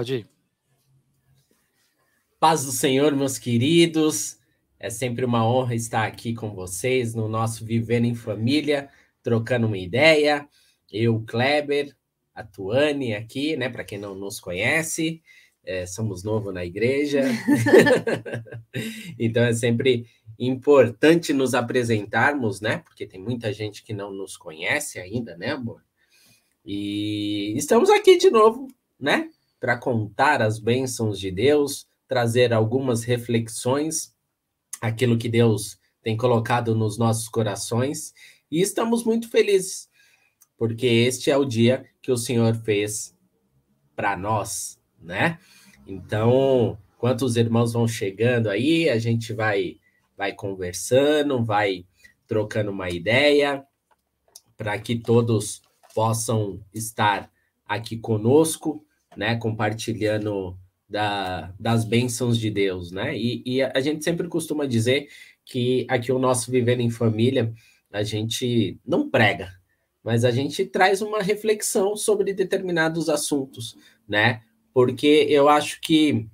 Pode ir. Paz do Senhor, meus queridos. É sempre uma honra estar aqui com vocês no nosso Vivendo em Família, trocando uma ideia. Eu, Kleber, a Tuane aqui, né? Para quem não nos conhece, é, somos novos na igreja. então é sempre importante nos apresentarmos, né? Porque tem muita gente que não nos conhece ainda, né, amor? E estamos aqui de novo, né? Para contar as bênçãos de Deus, trazer algumas reflexões, aquilo que Deus tem colocado nos nossos corações. E estamos muito felizes, porque este é o dia que o Senhor fez para nós, né? Então, enquanto os irmãos vão chegando aí, a gente vai vai conversando, vai trocando uma ideia para que todos possam estar aqui conosco, né, compartilhando da, das bênçãos de Deus, né? E, e, a gente sempre costuma dizer que aqui o nosso Vivendo em Família, a gente não prega, mas a gente traz uma reflexão sobre determinados assuntos, né? Porque eu acho que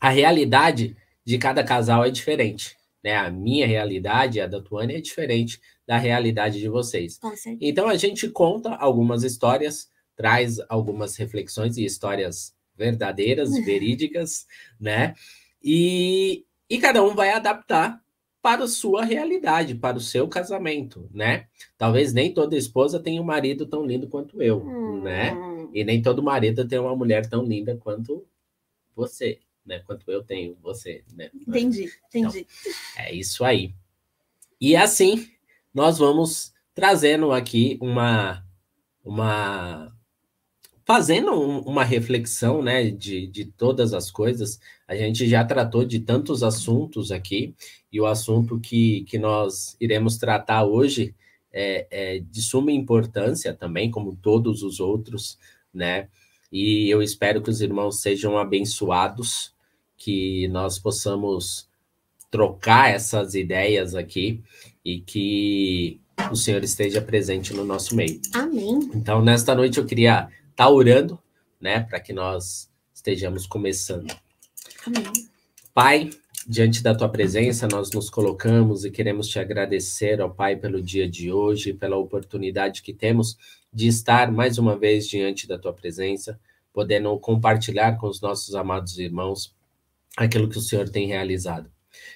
a realidade de cada casal é diferente né? A minha realidade, a da Tuane, é diferente da realidade de vocês. Então a gente conta algumas histórias, traz algumas reflexões e histórias verdadeiras, verídicas, né? E, e cada um vai adaptar para a sua realidade, para o seu casamento, né? Talvez nem toda esposa tenha um marido tão lindo quanto eu, hum. né? E nem todo marido tenha uma mulher tão linda quanto você, né? Quanto eu tenho você, né? Entendi, entendi. Então, é isso aí. E assim, nós vamos trazendo aqui uma uma fazendo uma reflexão, né, de, de todas as coisas. A gente já tratou de tantos assuntos aqui, e o assunto que, que nós iremos tratar hoje é, é de suma importância também, como todos os outros, né? E eu espero que os irmãos sejam abençoados que nós possamos trocar essas ideias aqui e que o Senhor esteja presente no nosso meio. Amém. Então, nesta noite eu queria tá orando, né, para que nós estejamos começando. Amém. Pai, diante da tua presença, nós nos colocamos e queremos te agradecer, ó Pai, pelo dia de hoje, pela oportunidade que temos de estar mais uma vez diante da tua presença, podendo compartilhar com os nossos amados irmãos aquilo que o Senhor tem realizado.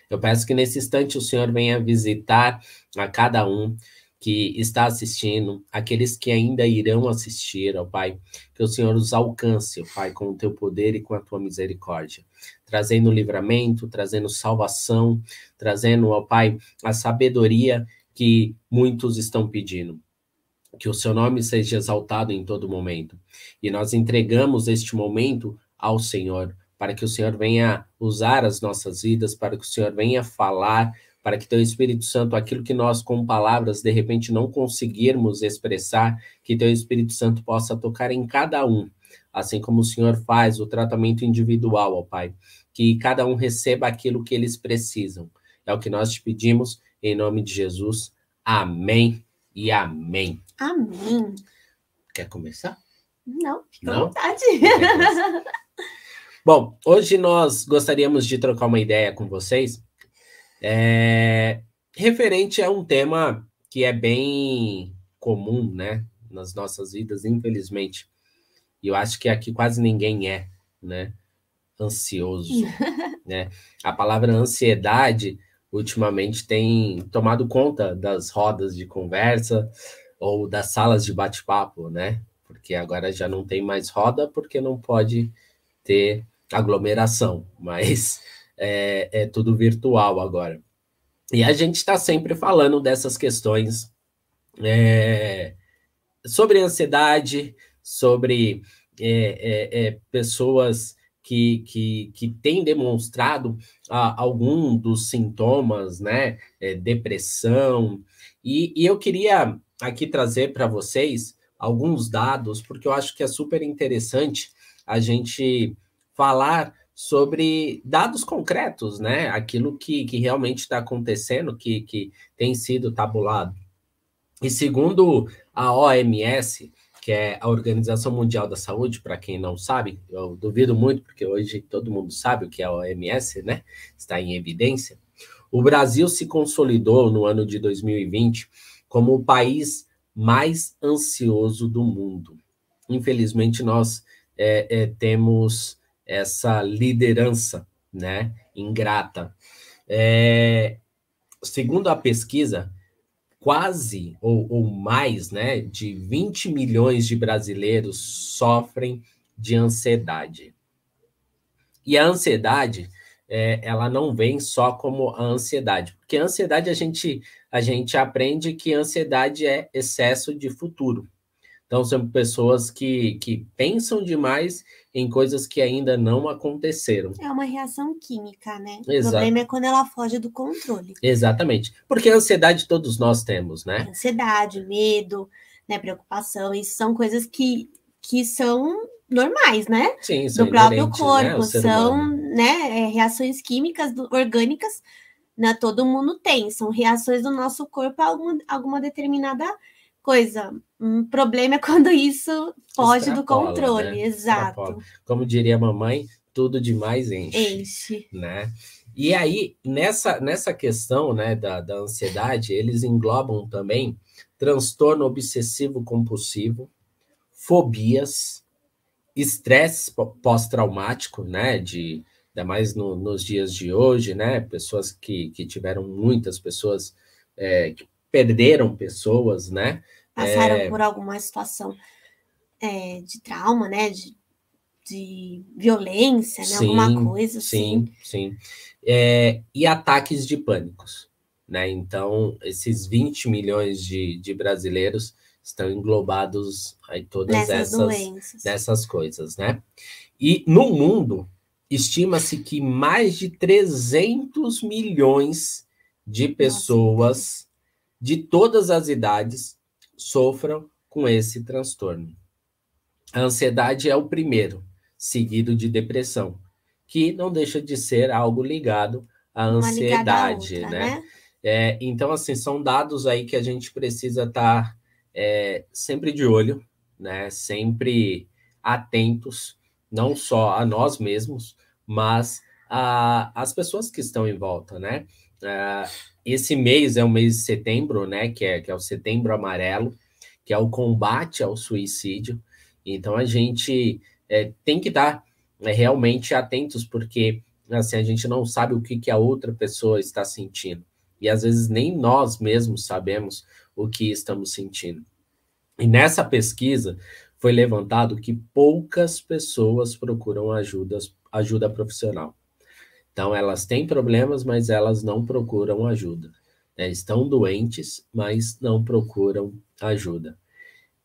Eu peço que nesse instante o Senhor venha visitar a cada um que está assistindo, aqueles que ainda irão assistir, ó Pai, que o Senhor os alcance, ó Pai, com o teu poder e com a tua misericórdia, trazendo livramento, trazendo salvação, trazendo, ó Pai, a sabedoria que muitos estão pedindo. Que o seu nome seja exaltado em todo momento. E nós entregamos este momento ao Senhor, para que o Senhor venha usar as nossas vidas, para que o Senhor venha falar, para que teu Espírito Santo, aquilo que nós com palavras de repente não conseguirmos expressar, que teu Espírito Santo possa tocar em cada um, assim como o Senhor faz o tratamento individual, ó Pai, que cada um receba aquilo que eles precisam. É o que nós te pedimos em nome de Jesus. Amém e amém. Amém. Quer começar? Não, fica à vontade. Bom, hoje nós gostaríamos de trocar uma ideia com vocês é, referente a um tema que é bem comum, né, nas nossas vidas, infelizmente. E eu acho que aqui quase ninguém é, né, ansioso, né? A palavra ansiedade ultimamente tem tomado conta das rodas de conversa ou das salas de bate-papo, né? Porque agora já não tem mais roda porque não pode ter aglomeração, mas é, é tudo virtual agora. E a gente está sempre falando dessas questões é, sobre ansiedade, sobre é, é, é pessoas que, que, que têm demonstrado ah, algum dos sintomas, né? É, depressão. E, e eu queria aqui trazer para vocês alguns dados, porque eu acho que é super interessante a gente falar sobre dados concretos, né? Aquilo que, que realmente está acontecendo, que, que tem sido tabulado. E segundo a OMS, que é a Organização Mundial da Saúde, para quem não sabe, eu duvido muito, porque hoje todo mundo sabe o que é a OMS, né? Está em evidência. O Brasil se consolidou no ano de 2020 como o país mais ansioso do mundo. Infelizmente, nós é, é, temos essa liderança, né, ingrata. É, segundo a pesquisa, quase ou, ou mais, né, de 20 milhões de brasileiros sofrem de ansiedade. E a ansiedade, é, ela não vem só como a ansiedade, porque a ansiedade a gente a gente aprende que a ansiedade é excesso de futuro. Então, são pessoas que, que pensam demais em coisas que ainda não aconteceram. É uma reação química, né? Exato. O problema é quando ela foge do controle. Exatamente. Porque a ansiedade todos nós temos, né? Ansiedade, medo, né, preocupação, isso são coisas que, que são normais, né? Sim, são do próprio né, corpo, ser são né, é, reações químicas do- orgânicas, né, todo mundo tem, são reações do nosso corpo a alguma, alguma determinada coisa. Um problema é quando isso foge do controle, né? exato. Extrapola. Como diria a mamãe, tudo demais enche. Enche. né? E aí, nessa, nessa questão né, da, da ansiedade, eles englobam também transtorno obsessivo compulsivo, fobias, estresse pó- pós-traumático, né? De, ainda mais no- nos dias de hoje, né? Pessoas que, que tiveram muitas pessoas é, que perderam pessoas, né? Passaram É. por alguma situação é, de trauma, né, de, de violência, né, alguma coisa assim. Sim, sim. É, e ataques de pânicos, né? Então, esses 20 milhões de, de brasileiros estão englobados aí todas Nessas essas, doenças. dessas coisas, né? E no mundo, estima-se que mais de 300 milhões de pessoas de todas as idades sofram com esse transtorno. A ansiedade é o primeiro, seguido de depressão, que não deixa de ser algo ligado à Uma ansiedade, outra, né? É, então, assim, são dados aí que a gente precisa estar é, sempre de olho, né? Sempre atentos, não só a nós mesmos, mas a, as pessoas que estão em volta, né? Ah, esse mês é o mês de setembro, né? Que é, que é o setembro amarelo, que é o combate ao suicídio. Então a gente é, tem que estar é, realmente atentos, porque assim, a gente não sabe o que, que a outra pessoa está sentindo. E às vezes nem nós mesmos sabemos o que estamos sentindo. E nessa pesquisa foi levantado que poucas pessoas procuram ajuda, ajuda profissional. Então, elas têm problemas, mas elas não procuram ajuda. né? Estão doentes, mas não procuram ajuda.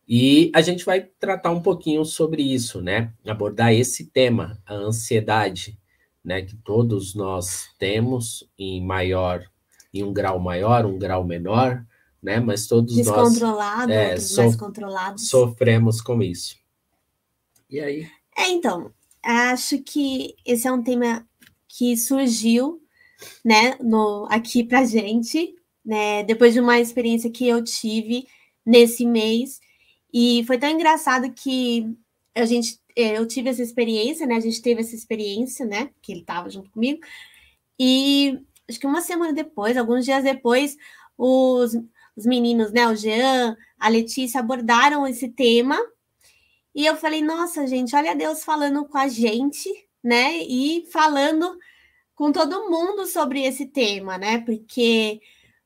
E a gente vai tratar um pouquinho sobre isso, né? Abordar esse tema, a ansiedade, né? Que todos nós temos em maior, em um grau maior, um grau menor, né? Mas todos nós Descontrolado, é, outros so- mais controlados. sofremos com isso. E aí? É, então, acho que esse é um tema que surgiu, né, no, aqui pra gente, né, depois de uma experiência que eu tive nesse mês, e foi tão engraçado que a gente, eh, eu tive essa experiência, né, a gente teve essa experiência, né, que ele estava junto comigo, e acho que uma semana depois, alguns dias depois, os, os meninos, né, o Jean, a Letícia abordaram esse tema, e eu falei, nossa, gente, olha Deus falando com a gente, né? E falando com todo mundo sobre esse tema, né? Porque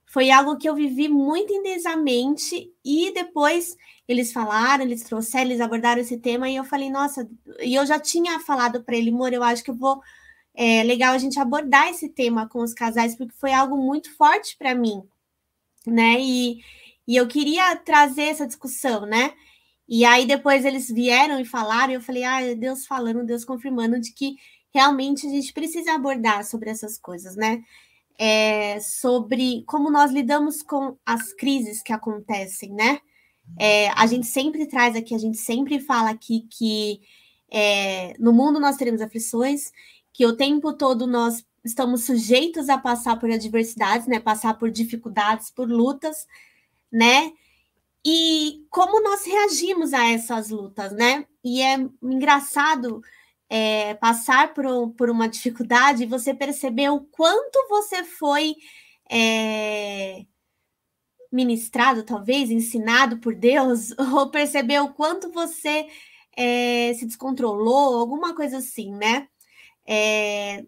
foi algo que eu vivi muito intensamente e depois eles falaram, eles trouxeram, eles abordaram esse tema e eu falei, nossa, e eu já tinha falado para ele, amor, eu acho que eu vou é legal a gente abordar esse tema com os casais porque foi algo muito forte para mim, né? E, e eu queria trazer essa discussão, né? E aí depois eles vieram e falaram, e eu falei, ah, Deus falando, Deus confirmando de que realmente a gente precisa abordar sobre essas coisas, né? É, sobre como nós lidamos com as crises que acontecem, né? É, a gente sempre traz aqui, a gente sempre fala aqui que é, no mundo nós teremos aflições, que o tempo todo nós estamos sujeitos a passar por adversidades, né? Passar por dificuldades, por lutas, né? E como nós reagimos a essas lutas, né? E é engraçado é, passar por, por uma dificuldade e você perceber o quanto você foi é, ministrado, talvez, ensinado por Deus, ou perceber o quanto você é, se descontrolou, alguma coisa assim, né? É,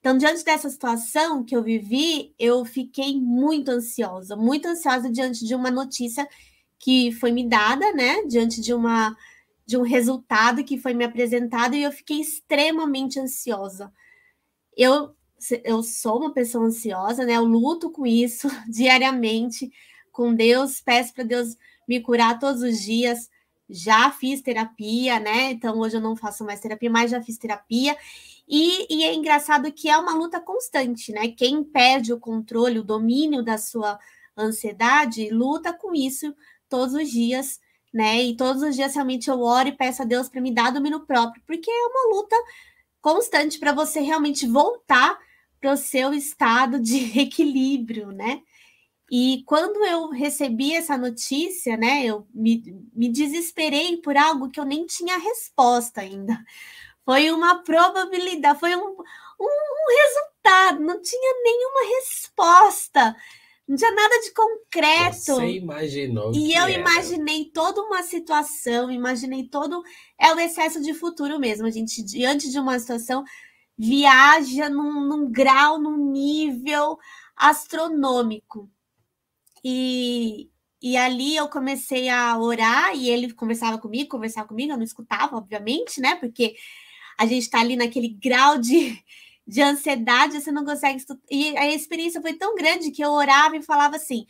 então, diante dessa situação que eu vivi, eu fiquei muito ansiosa, muito ansiosa diante de uma notícia que foi me dada, né? Diante de uma de um resultado que foi me apresentado e eu fiquei extremamente ansiosa. Eu eu sou uma pessoa ansiosa, né? Eu luto com isso diariamente com Deus, peço para Deus me curar todos os dias. Já fiz terapia, né? Então hoje eu não faço mais terapia, mas já fiz terapia. E, e, é engraçado que é uma luta constante, né? Quem perde o controle, o domínio da sua ansiedade, luta com isso todos os dias, né? E todos os dias realmente eu oro e peço a Deus para me dar domínio próprio, porque é uma luta constante para você realmente voltar para o seu estado de equilíbrio, né? E quando eu recebi essa notícia, né, eu me, me desesperei por algo que eu nem tinha resposta ainda. Foi uma probabilidade, foi um, um, um resultado, não tinha nenhuma resposta, não tinha nada de concreto. Você imaginou. E eu era. imaginei toda uma situação, imaginei todo. É o excesso de futuro mesmo. A gente, diante de uma situação, viaja num, num grau, num nível astronômico. E, e ali eu comecei a orar e ele conversava comigo, conversava comigo, eu não escutava, obviamente, né? Porque a gente está ali naquele grau de, de ansiedade, você não consegue estudar. E a experiência foi tão grande que eu orava e falava assim: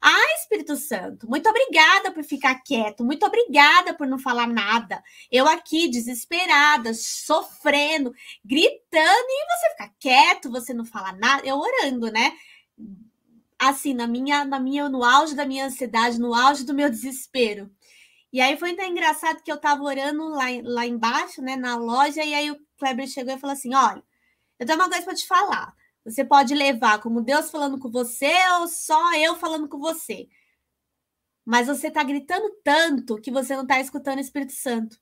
Ah, Espírito Santo, muito obrigada por ficar quieto, muito obrigada por não falar nada. Eu aqui, desesperada, sofrendo, gritando, e você ficar quieto, você não fala nada. Eu orando, né? Assim, na minha, na minha, no auge da minha ansiedade, no auge do meu desespero. E aí foi engraçado que eu tava orando lá, lá embaixo, né, na loja, e aí o Kleber chegou e falou assim: olha, eu tenho uma coisa para te falar. Você pode levar como Deus falando com você ou só eu falando com você. Mas você tá gritando tanto que você não tá escutando o Espírito Santo.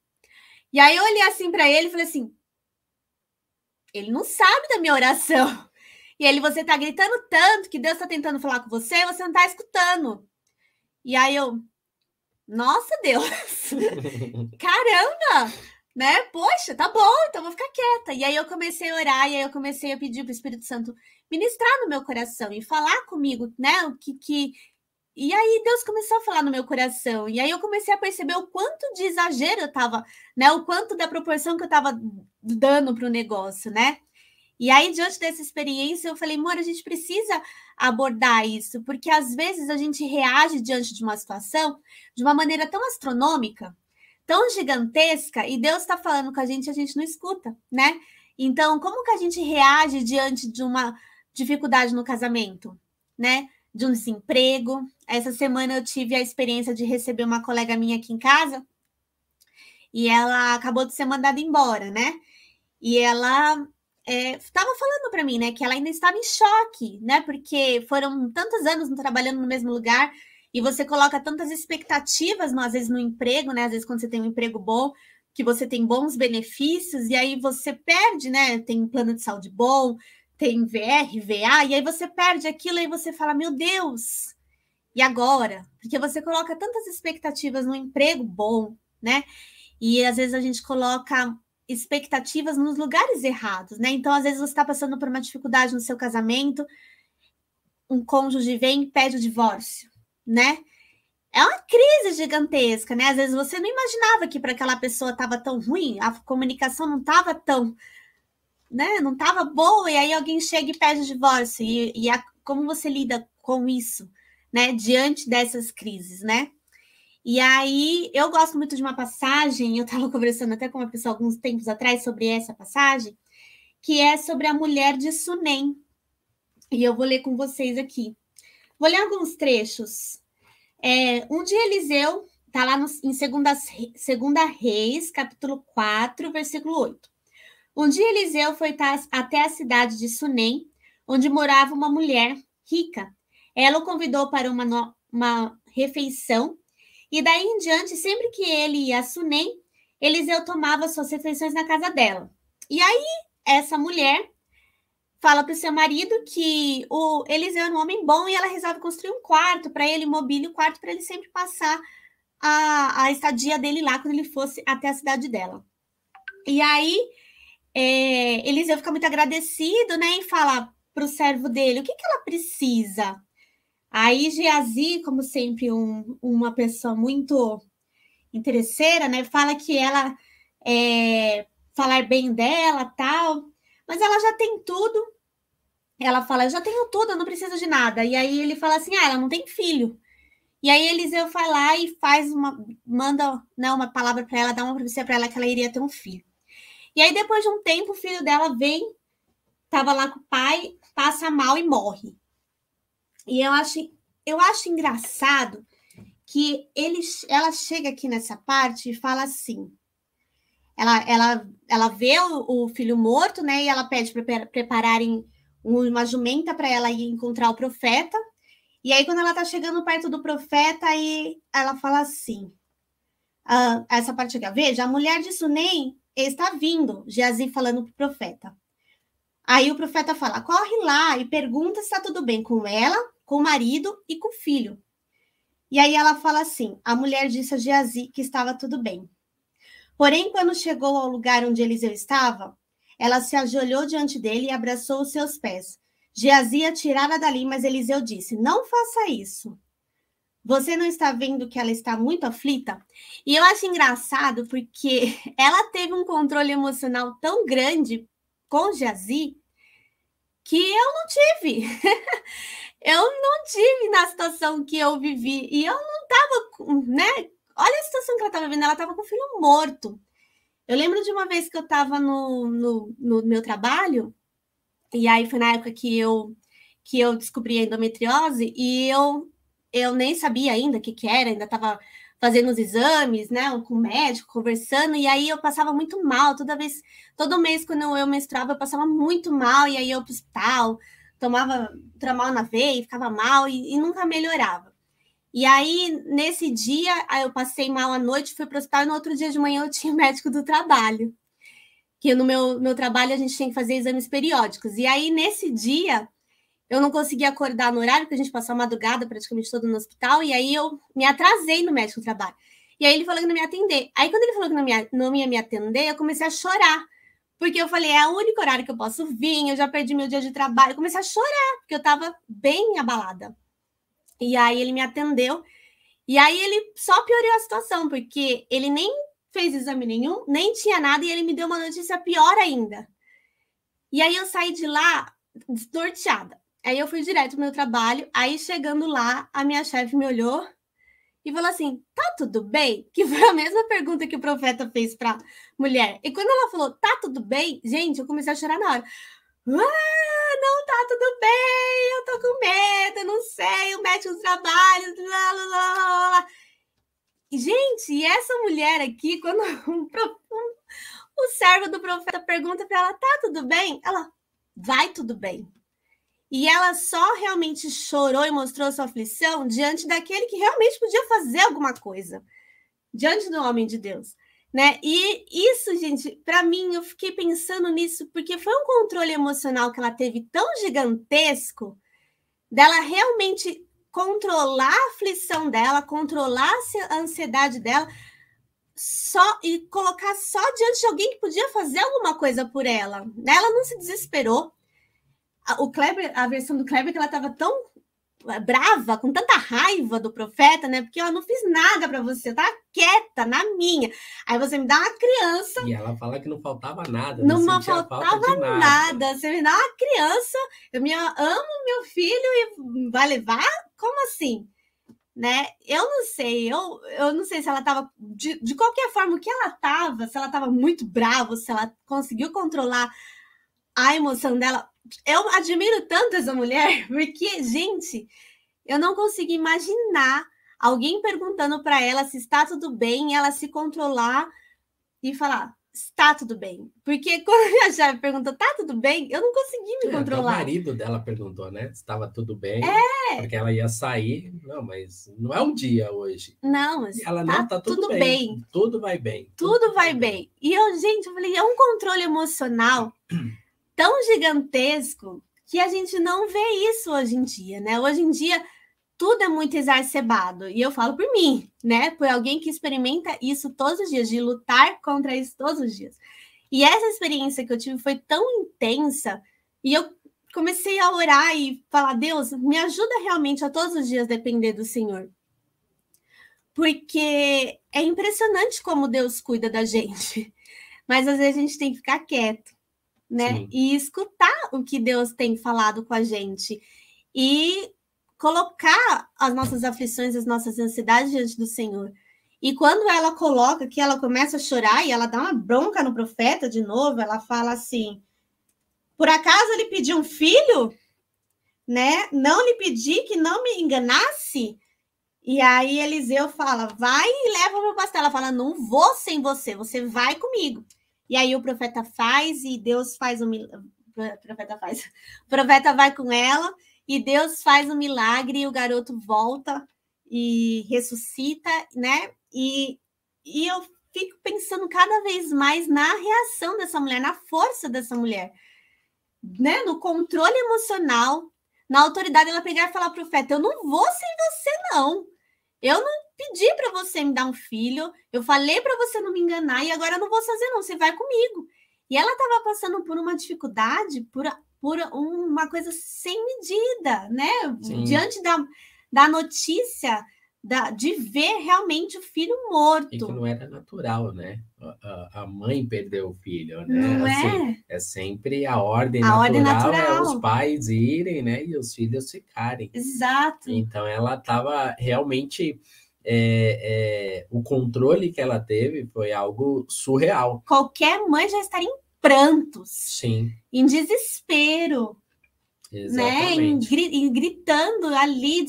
E aí eu olhei assim para ele e falei assim: ele não sabe da minha oração. E ele, você tá gritando tanto que Deus tá tentando falar com você e você não tá escutando. E aí eu, nossa, Deus! Caramba! Né? Poxa, tá bom, então vou ficar quieta. E aí eu comecei a orar, e aí eu comecei a pedir para o Espírito Santo ministrar no meu coração e falar comigo, né? O que, que. E aí Deus começou a falar no meu coração. E aí eu comecei a perceber o quanto de exagero eu tava, né? O quanto da proporção que eu tava dando para o negócio, né? E aí, diante dessa experiência, eu falei, amor, a gente precisa abordar isso, porque às vezes a gente reage diante de uma situação de uma maneira tão astronômica, tão gigantesca, e Deus está falando com a gente, a gente não escuta, né? Então, como que a gente reage diante de uma dificuldade no casamento, né? De um desemprego. Essa semana eu tive a experiência de receber uma colega minha aqui em casa e ela acabou de ser mandada embora, né? E ela estava é, falando para mim, né, que ela ainda estava em choque, né, porque foram tantos anos trabalhando no mesmo lugar e você coloca tantas expectativas, às vezes no emprego, né, às vezes quando você tem um emprego bom, que você tem bons benefícios e aí você perde, né, tem plano de saúde bom, tem VR, VA, e aí você perde aquilo e você fala, meu Deus, e agora? Porque você coloca tantas expectativas no emprego bom, né? E às vezes a gente coloca expectativas nos lugares errados, né? Então, às vezes, você está passando por uma dificuldade no seu casamento, um cônjuge vem e pede o divórcio, né? É uma crise gigantesca, né? Às vezes você não imaginava que para aquela pessoa estava tão ruim, a comunicação não estava tão, né? Não estava boa, e aí alguém chega e pede o divórcio. E, e a, como você lida com isso, né? Diante dessas crises, né? E aí, eu gosto muito de uma passagem, eu estava conversando até com uma pessoa alguns tempos atrás sobre essa passagem, que é sobre a mulher de Sunem. E eu vou ler com vocês aqui. Vou ler alguns trechos. É, um dia Eliseu, está lá no, em segunda, segunda Reis, capítulo 4, versículo 8. Um dia Eliseu foi até a cidade de Sunem, onde morava uma mulher rica. Ela o convidou para uma, uma refeição E daí em diante, sempre que ele ia a Sunem, Eliseu tomava suas refeições na casa dela. E aí, essa mulher fala para o seu marido que o Eliseu é um homem bom e ela resolve construir um quarto para ele, mobília o quarto para ele sempre passar a, a estadia dele lá quando ele fosse até a cidade dela. E aí, é, Eliseu fica muito agradecido, né? E fala para o servo dele: o que, que ela precisa? Aí Geazi, como sempre, um, uma pessoa muito interesseira, né? Fala que ela é, falar bem dela, tal, mas ela já tem tudo. Ela fala, eu já tenho tudo, eu não preciso de nada. E aí ele fala assim, ah, ela não tem filho. E aí Eliseu vai lá e faz uma, manda né, uma palavra para ela, dá uma profecia para ela que ela iria ter um filho. E aí depois de um tempo, o filho dela vem, tava lá com o pai, passa mal e morre. E eu acho, eu acho engraçado que ele, ela chega aqui nessa parte e fala assim. Ela, ela, ela vê o, o filho morto, né? E ela pede para prepararem uma jumenta para ela ir encontrar o profeta. E aí, quando ela está chegando perto do profeta, aí ela fala assim: ah, essa parte aqui, veja, a mulher de Sunem está vindo, Geazi falando para o profeta. Aí o profeta fala: corre lá e pergunta se está tudo bem com ela, com o marido e com o filho. E aí ela fala assim: a mulher disse a Geazi que estava tudo bem. Porém, quando chegou ao lugar onde Eliseu estava, ela se ajoelhou diante dele e abraçou os seus pés. Geazi a tirara dali, mas Eliseu disse: Não faça isso. Você não está vendo que ela está muito aflita? E eu acho engraçado porque ela teve um controle emocional tão grande com Geazi que eu não tive. eu não tive na situação que eu vivi. E eu não estava, né? Olha a situação que ela estava vivendo. Ela estava com o filho morto. Eu lembro de uma vez que eu estava no, no, no, meu trabalho, e aí foi na época que eu, que eu descobri a endometriose, e eu, eu nem sabia ainda o que, que era, ainda estava fazendo os exames, né, com o médico, conversando, e aí eu passava muito mal, toda vez, todo mês quando eu menstruava, eu passava muito mal, e aí eu ia pro hospital, tomava tramal na veia, ficava mal, e, e nunca melhorava. E aí, nesse dia, eu passei mal à noite, fui para o hospital, e no outro dia de manhã eu tinha médico do trabalho, que no meu, meu trabalho a gente tinha que fazer exames periódicos. E aí, nesse dia, eu não consegui acordar no horário, porque a gente passou a madrugada praticamente todo no hospital, e aí eu me atrasei no médico do trabalho. E aí ele falou que não me atender. Aí quando ele falou que não, me, não ia me atender, eu comecei a chorar. Porque eu falei, é o único horário que eu posso vir, eu já perdi meu dia de trabalho. Eu comecei a chorar, porque eu estava bem abalada. E aí ele me atendeu. E aí ele só piorou a situação, porque ele nem fez exame nenhum, nem tinha nada, e ele me deu uma notícia pior ainda. E aí eu saí de lá desnorteada. Aí eu fui direto pro meu trabalho. Aí chegando lá, a minha chefe me olhou e falou assim: tá tudo bem? Que foi a mesma pergunta que o profeta fez para mulher. E quando ela falou, tá tudo bem? Gente, eu comecei a chorar na hora. Ah, não tá tudo bem, eu tô com medo, não sei, o médico do trabalho, lá, lá, lá. Gente, essa mulher aqui, quando um, um, o servo do profeta pergunta para ela, tá tudo bem? Ela, vai tudo bem. E ela só realmente chorou e mostrou sua aflição diante daquele que realmente podia fazer alguma coisa, diante do homem de Deus. Né? E isso, gente, para mim, eu fiquei pensando nisso, porque foi um controle emocional que ela teve tão gigantesco dela realmente controlar a aflição dela, controlar a ansiedade dela, só e colocar só diante de alguém que podia fazer alguma coisa por ela. Né? Ela não se desesperou, o Kleber, a versão do Kleber, que ela estava tão brava, com tanta raiva do profeta, né? Porque eu não fiz nada para você, tá quieta na minha. Aí você me dá uma criança. E ela fala que não faltava nada. Não, não faltava nada. nada. Você me dá uma criança, eu me amo meu filho e vai levar? Como assim? Né? Eu não sei, eu, eu não sei se ela estava de, de qualquer forma o que ela estava, se ela estava muito brava, se ela conseguiu controlar a emoção dela eu admiro tanto essa mulher, porque, gente, eu não consigo imaginar alguém perguntando para ela se está tudo bem, ela se controlar e falar: está tudo bem. Porque quando a chave perguntou, tá tudo bem? Eu não consegui me É, controlar. O marido dela perguntou, né? Estava tudo bem. É. Porque ela ia sair. Não, mas não é o dia hoje. Não, mas E ela tá, não tá tudo, tudo bem. bem. Tudo vai bem. Tudo vai bem. E eu, gente, eu falei, é um controle emocional tão gigantesco que a gente não vê isso hoje em dia, né? Hoje em dia tudo é muito exacerbado. E eu falo por mim, né? Por alguém que experimenta isso todos os dias, de lutar contra isso todos os dias. E essa experiência que eu tive foi tão intensa e eu comecei a orar e falar: Deus, me ajuda realmente a todos os dias depender do Senhor. Porque é impressionante como Deus cuida da gente. Mas às vezes a gente tem que ficar quieto, né? Sim. E escutar o que Deus tem falado com a gente. E colocar as nossas aflições, as nossas ansiedades diante do Senhor. E quando ela coloca que ela começa a chorar e ela dá uma bronca no profeta de novo, ela fala assim: Por acaso ele pediu um filho? Né? Não lhe pedi que não me enganasse? E aí Eliseu fala: Vai e leva meu pastel. Ela fala: Não vou sem você, você vai comigo. E aí o profeta faz e Deus faz milagre. O profeta faz. O profeta vai com ela e Deus faz um milagre e o garoto volta e ressuscita, né? E, e eu fico pensando cada vez mais na reação dessa mulher, na força dessa mulher, né? No controle emocional, na autoridade ela pegar e falar pro profeta: Eu não vou sem você, não. Eu não pedi para você me dar um filho, eu falei para você não me enganar e agora eu não vou fazer, não. Você vai comigo. E ela estava passando por uma dificuldade, por, por uma coisa sem medida, né? Sim. Diante da, da notícia da, de ver realmente o filho E que morto. não era natural, né? A, a- mãe perdeu o filho, né? Não Assim, é? é sempre a ordem A natural, ordem é natural. os pais irem, né? E os filhos ficarem. Exato. Então ela estava realmente é, é, o controle que ela teve foi algo surreal. Qualquer mãe já estaria em prantos, Sim, em desespero. né? Exatamente. em gritando ali,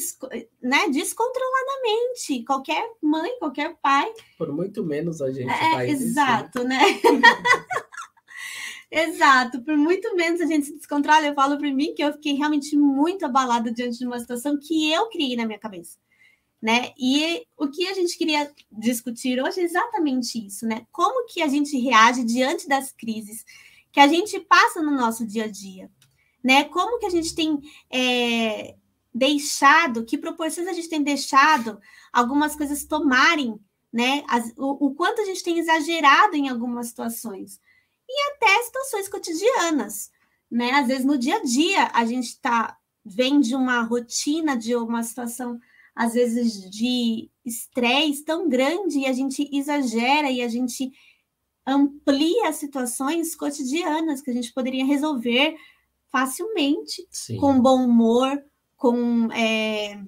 né? descontroladamente. Qualquer mãe, qualquer pai. Por muito menos a gente É, faz isso. né? exato, né? exato. Por muito menos a gente se descontrola. Eu falo por mim que eu fiquei realmente muito abalada diante de uma situação que eu criei na minha cabeça. Né? E o que a gente queria discutir hoje é exatamente isso, né? Como que a gente reage diante das crises que a gente passa no nosso dia a dia, né? Como que a gente tem é, deixado, que proporções a gente tem deixado algumas coisas tomarem, né? As- o, o quanto a gente tem exagerado em algumas situações e até situações cotidianas, né? Às vezes no dia a dia a gente tá vem de uma rotina, de uma situação às vezes de estresse tão grande e a gente exagera e a gente amplia situações cotidianas que a gente poderia resolver facilmente Sim, com bom humor, com, é,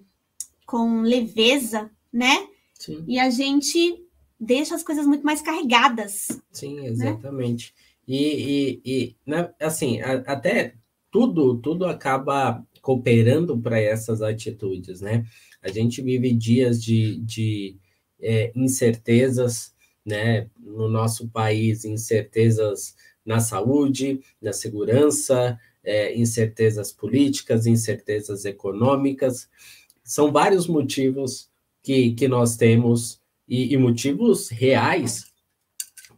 com leveza, né? sim, E a gente deixa as coisas muito mais carregadas. sim, exatamente. E, e, e, né, assim, a- até tudo, tudo acaba cooperando para essas atitudes, né? A gente vive dias de, de é, incertezas, né? No nosso país, incertezas na saúde, na segurança, é, incertezas políticas, incertezas econômicas. São vários motivos que, que nós temos e, e motivos reais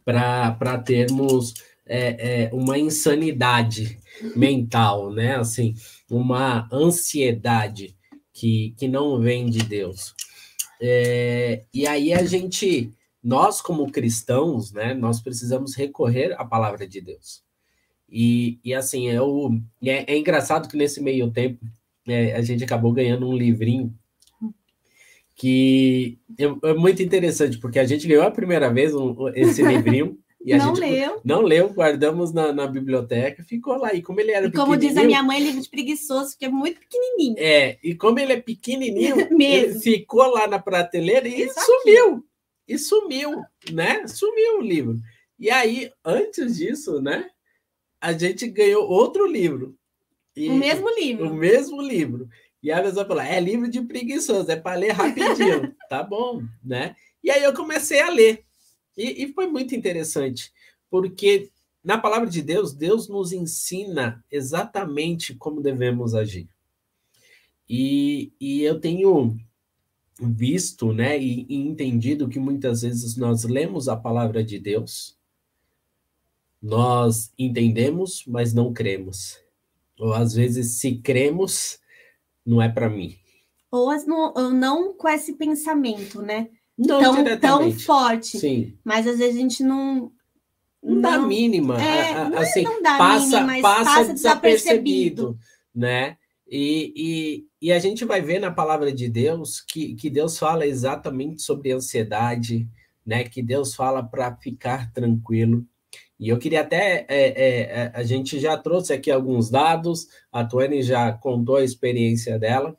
para termos é, é, uma insanidade mental, né? Assim, uma ansiedade que, que não vem de Deus. É, e aí a gente, nós como cristãos, né? Nós precisamos recorrer à palavra de Deus. E, e assim, eu, é, é engraçado que nesse meio tempo é, a gente acabou ganhando um livrinho que é, é muito interessante, porque a gente ganhou a primeira vez um- esse livrinho e não gente leu. não leu, guardamos na, na biblioteca, ficou lá. E como ele era E como diz a minha mãe, livro de preguiçoso, que é muito pequenininho. é, e como ele é pequenininho, ele ficou lá na prateleira e Isso aqui. sumiu. E sumiu, né? Sumiu o livro. E aí, antes disso, né? A gente ganhou outro livro. E- O mesmo o livro. mesmo livro. E a pessoa falou: é livro de preguiçoso, é para ler rapidinho. tá bom, né? E aí eu comecei a ler. E, e foi muito interessante, porque na palavra de Deus, Deus nos ensina exatamente como devemos agir. E, e eu tenho visto, né, e, e entendido que muitas vezes nós lemos a palavra de Deus, nós entendemos, mas não cremos. Ou às vezes, se cremos, não é para mim. Ou, não, ou não com esse pensamento, né? Não tão, tão forte. Sim. Mas às vezes a gente não. Não, dá mínima. É, não é assim, não dá passa, mínima, passa, passa desapercebido, desapercebido, né? E, e, e, a gente vai ver na palavra de Deus que, que Deus fala exatamente sobre ansiedade, né? Que Deus fala para ficar tranquilo. E eu queria até, é, é, é, a gente já trouxe aqui alguns dados, a Tuane já contou a experiência dela,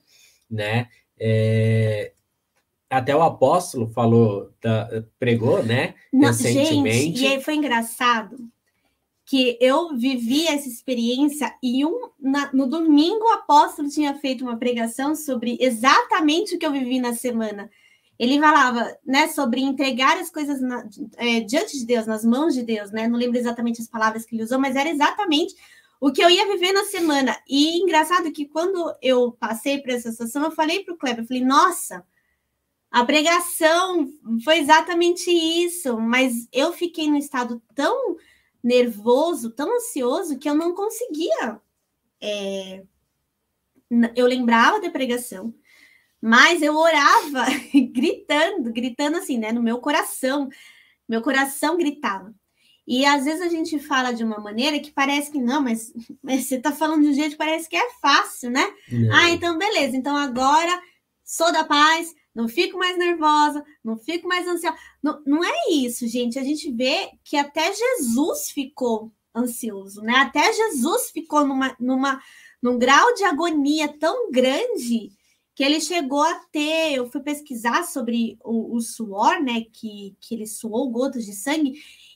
né? É, até o apóstolo falou, da, pregou, né? Não, recentemente. Gente, e aí foi engraçado que eu vivi essa experiência e um, na, no domingo o apóstolo tinha feito uma pregação sobre exatamente o que eu vivi na semana. Ele falava, né, sobre entregar as coisas na, é, diante de Deus, nas mãos de Deus, né? Não lembro exatamente as palavras que ele usou, mas era exatamente o que eu ia viver na semana. E engraçado que quando eu passei por essa situação, eu falei para o Kleber, eu falei, nossa, a pregação foi exatamente isso, mas eu fiquei num estado tão nervoso, tão ansioso, que eu não conseguia. É... Eu lembrava da pregação, mas eu orava gritando, gritando assim, né, no meu coração. Meu coração gritava. E às vezes a gente fala de uma maneira que parece que não, mas, mas você está falando de um jeito que parece que é fácil, né? Não. Ah, então beleza. Então agora sou da paz, não fico mais nervosa, não fico mais ansiosa. Não, não é isso, gente. A gente vê que até Jesus ficou ansioso, né? Até Jesus ficou numa, numa, num grau de agonia tão grande que ele chegou a ter, eu fui pesquisar sobre o, o, suor, né, que, que ele suou gotas de sangue,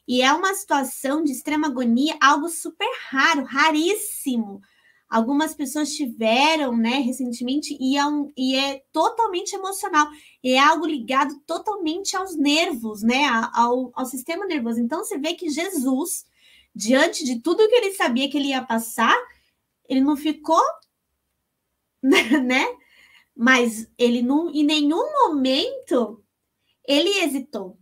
e é uma situação de extrema agonia, algo super raro, raríssimo. Algumas pessoas tiveram, né, recentemente, e é, um, e é totalmente emocional, é algo ligado totalmente aos nervos, né, ao, ao sistema nervoso. Então, você vê que Jesus, diante de tudo que ele sabia que ele ia passar, ele não ficou, né, mas ele não, em nenhum momento ele hesitou,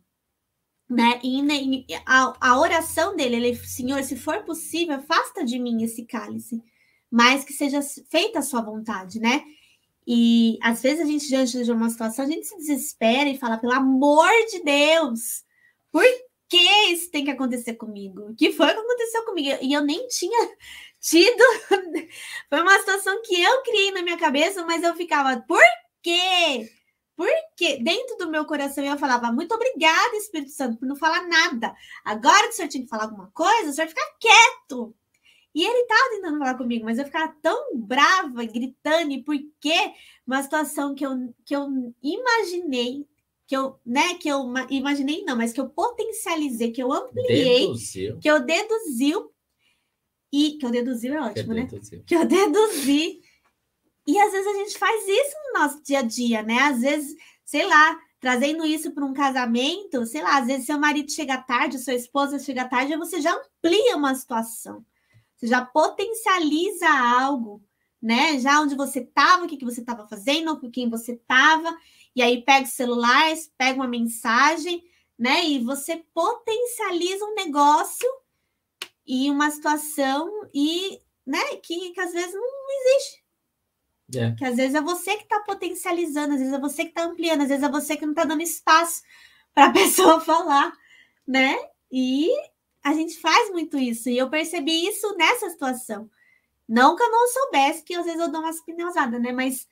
né? E a, a oração dele, ele, Senhor, se for possível, afasta de mim esse cálice, mas que seja feita a sua vontade, né? E às vezes a gente, diante de uma situação, a gente se desespera e fala, pelo amor de Deus, por que isso tem que acontecer comigo? O que foi que aconteceu comigo? E eu nem tinha tido. Foi uma situação que eu criei na minha cabeça, mas eu ficava, por quê? Porque dentro do meu coração eu falava, muito obrigada, Espírito Santo, por não falar nada. Agora que o senhor tinha que falar alguma coisa, o senhor ficar quieto. E ele estava tentando falar comigo, mas eu ficava tão brava, gritando, e por quê? Uma situação que eu, que eu imaginei, que eu, né, que eu imaginei, não, mas que eu potencializei, que eu ampliei, Deduziu. que eu deduzi e que eu deduzi é ótimo, que né? Que eu deduzi. E às vezes a gente faz isso no nosso dia a dia, né? Às vezes, sei lá, trazendo isso para um casamento, sei lá, às vezes seu marido chega tarde, sua esposa chega tarde, você já amplia uma situação. Você já potencializa algo, né? Já onde você estava, o que, que você estava fazendo, com quem você estava, e aí pega o celular, pega uma mensagem, né? E você potencializa um negócio e uma situação e né, que, que às vezes não, existe. É. Que às vezes é você que está potencializando, às vezes é você que está ampliando, às vezes é você que não está dando espaço para a pessoa falar, né? E a gente faz muito isso. E eu percebi isso nessa situação. Não que eu não soubesse, que às vezes eu dou umas pneusadas, né? Mas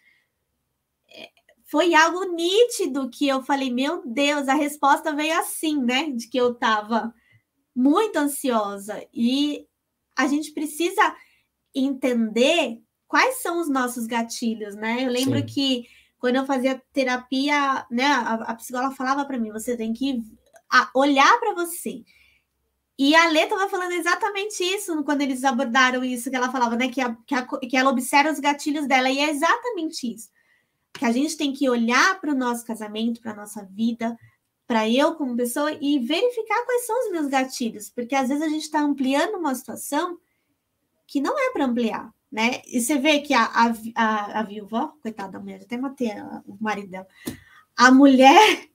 é, foi algo nítido que eu falei, meu Deus, a resposta veio assim, né? De que eu estava muito ansiosa e a gente precisa entender quais são os nossos gatilhos, né? Eu lembro Sim. que quando eu fazia terapia, né, a, a psicóloga falava para mim, você tem que olhar para você. E a Lê estava falando exatamente isso quando eles abordaram isso, que ela falava, né, que, a, que, a, que ela observa os gatilhos dela, e é exatamente isso. Que a gente tem que olhar para o nosso casamento, para a nossa vida, para eu como pessoa e verificar quais são os meus gatilhos, porque às vezes a gente está ampliando uma situação que não é para ampliar, né? E você vê que a, a, a, a viúva, coitada da mulher, até matei a, o marido dela, a mulher,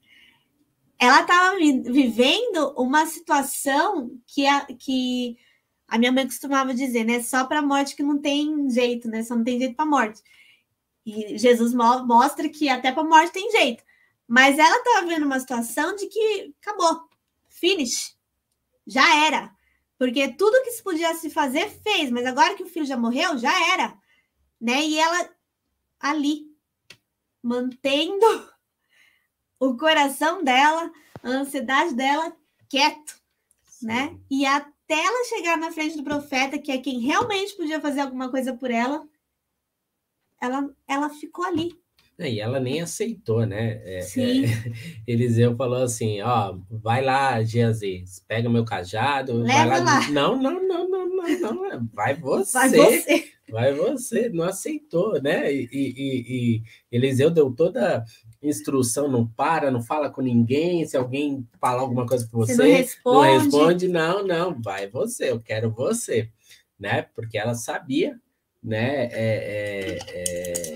ela estava vivendo uma situação que a, que a minha mãe costumava dizer, né? Só para morte que não tem jeito, né? Só não tem jeito para morte. E Jesus mostra que até para morte tem jeito. Mas ela estava vendo uma situação de que acabou, finish, já era. Porque tudo que se podia se fazer, fez. Mas agora que o filho já morreu, já era. Né? E ela ali, mantendo o coração dela, a ansiedade dela quieto, né? E até ela chegar na frente do profeta, que é quem realmente podia fazer alguma coisa por ela, ela, ela ficou ali, é, e ela nem aceitou, né? É, Sim. É, Eliseu falou assim: ó, vai lá, Geazi, pega meu cajado, Leva vai lá. lá. Não, não, não, não, não, não, vai você. Vai você. Vai você, não aceitou, né? E, e, e Eliseu deu toda instrução, não para, não fala com ninguém, se alguém falar alguma coisa para você, você não, responde. não responde, não, não, vai você, eu quero você, né? Porque ela sabia, né? É, é, é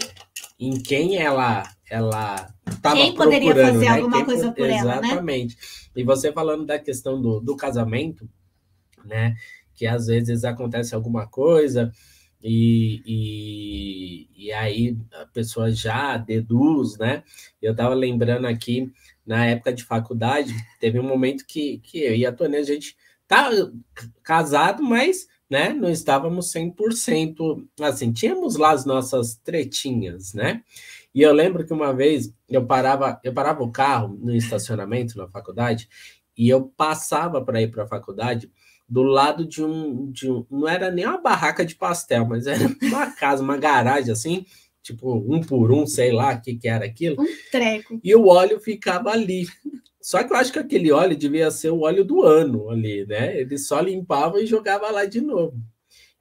em quem ela ela estava Quem poderia fazer né? alguma quem, coisa por exatamente. ela, né? Exatamente. E você falando da questão do, do casamento, né? Que às vezes acontece alguma coisa e, e, e aí a pessoa já deduz, né? Eu estava lembrando aqui, na época de faculdade, teve um momento que, que eu e a Tônia, a gente tá casado, mas né? Não estávamos 100% assim, tínhamos lá as nossas tretinhas, né? E eu lembro que uma vez eu parava, eu parava o carro no estacionamento na faculdade e eu passava para ir para a faculdade do lado de um, de um, não era nem uma barraca de pastel, mas era uma casa, uma garagem assim, tipo um por um, sei lá o que, que era aquilo. Um treco. E o óleo ficava ali. Só que eu acho que aquele óleo devia ser o óleo do ano ali, né? Ele só limpava e jogava lá de novo.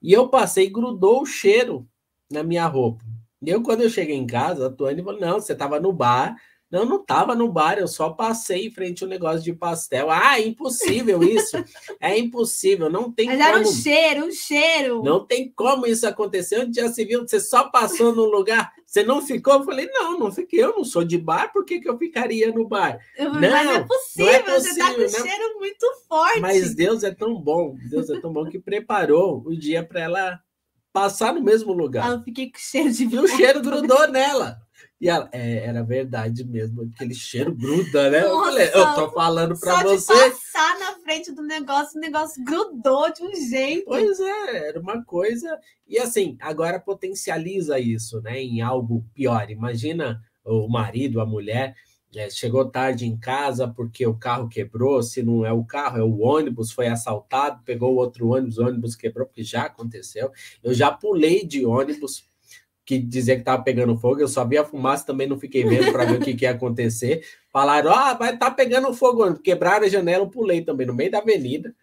E eu passei, grudou o cheiro na minha roupa. E eu, quando eu cheguei em casa, a Tuane falou: não, você estava no bar. Não, não estava no bar, eu só passei em frente ao negócio de pastel. Ah, é impossível isso. É impossível, não tem Mas como. era um cheiro, um cheiro. Não tem como isso acontecer. Onde já se viu, você só passou no lugar. Você não ficou? Eu falei, não, não fiquei. Eu não sou de bar, por que, que eu ficaria no bar? Mas não, é possível, não é possível, você tá com um cheiro muito forte. Mas Deus é tão bom, Deus é tão bom que preparou o dia para ela passar no mesmo lugar. Ah, eu fiquei com cheiro de E o cheiro grudou nela. E ela, é, era verdade mesmo, aquele cheiro gruda, né? Nossa, eu, falei, eu tô falando para você. De passar na frente do negócio, o negócio grudou de um jeito. Pois é, era uma coisa. E assim, agora potencializa isso, né? Em algo pior. Imagina o marido, a mulher. É, chegou tarde em casa porque o carro quebrou. Se não é o carro, é o ônibus, foi assaltado, pegou outro ônibus, o ônibus quebrou, porque já aconteceu. Eu já pulei de ônibus que dizia que estava pegando fogo, eu só vi a fumaça, também não fiquei vendo para ver o que, que ia acontecer. Falaram, ah, vai estar tá pegando fogo, quebraram a janela, eu pulei também no meio da avenida.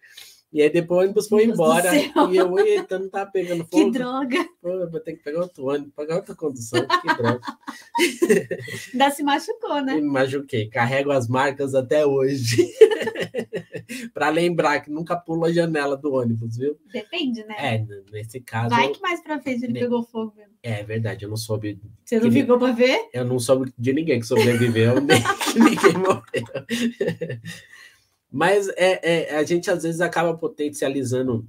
E aí depois o ônibus foi Deus embora. E eu, eita, não tá pegando fogo. Que droga. Pô, vou ter que pegar outro ônibus, pagar outra condução. Que droga. Ainda se machucou, né? Me machuquei. Carrego as marcas até hoje. para lembrar que nunca pulo a janela do ônibus, viu? Depende, né? É, nesse caso. Vai que mais pra frente ele ne... pegou fogo mesmo. É verdade, eu não soube. Você não ficou para ver? Eu não soube de ninguém que sobreviveu, nem que ninguém morreu. Mas é, é, a gente às vezes acaba potencializando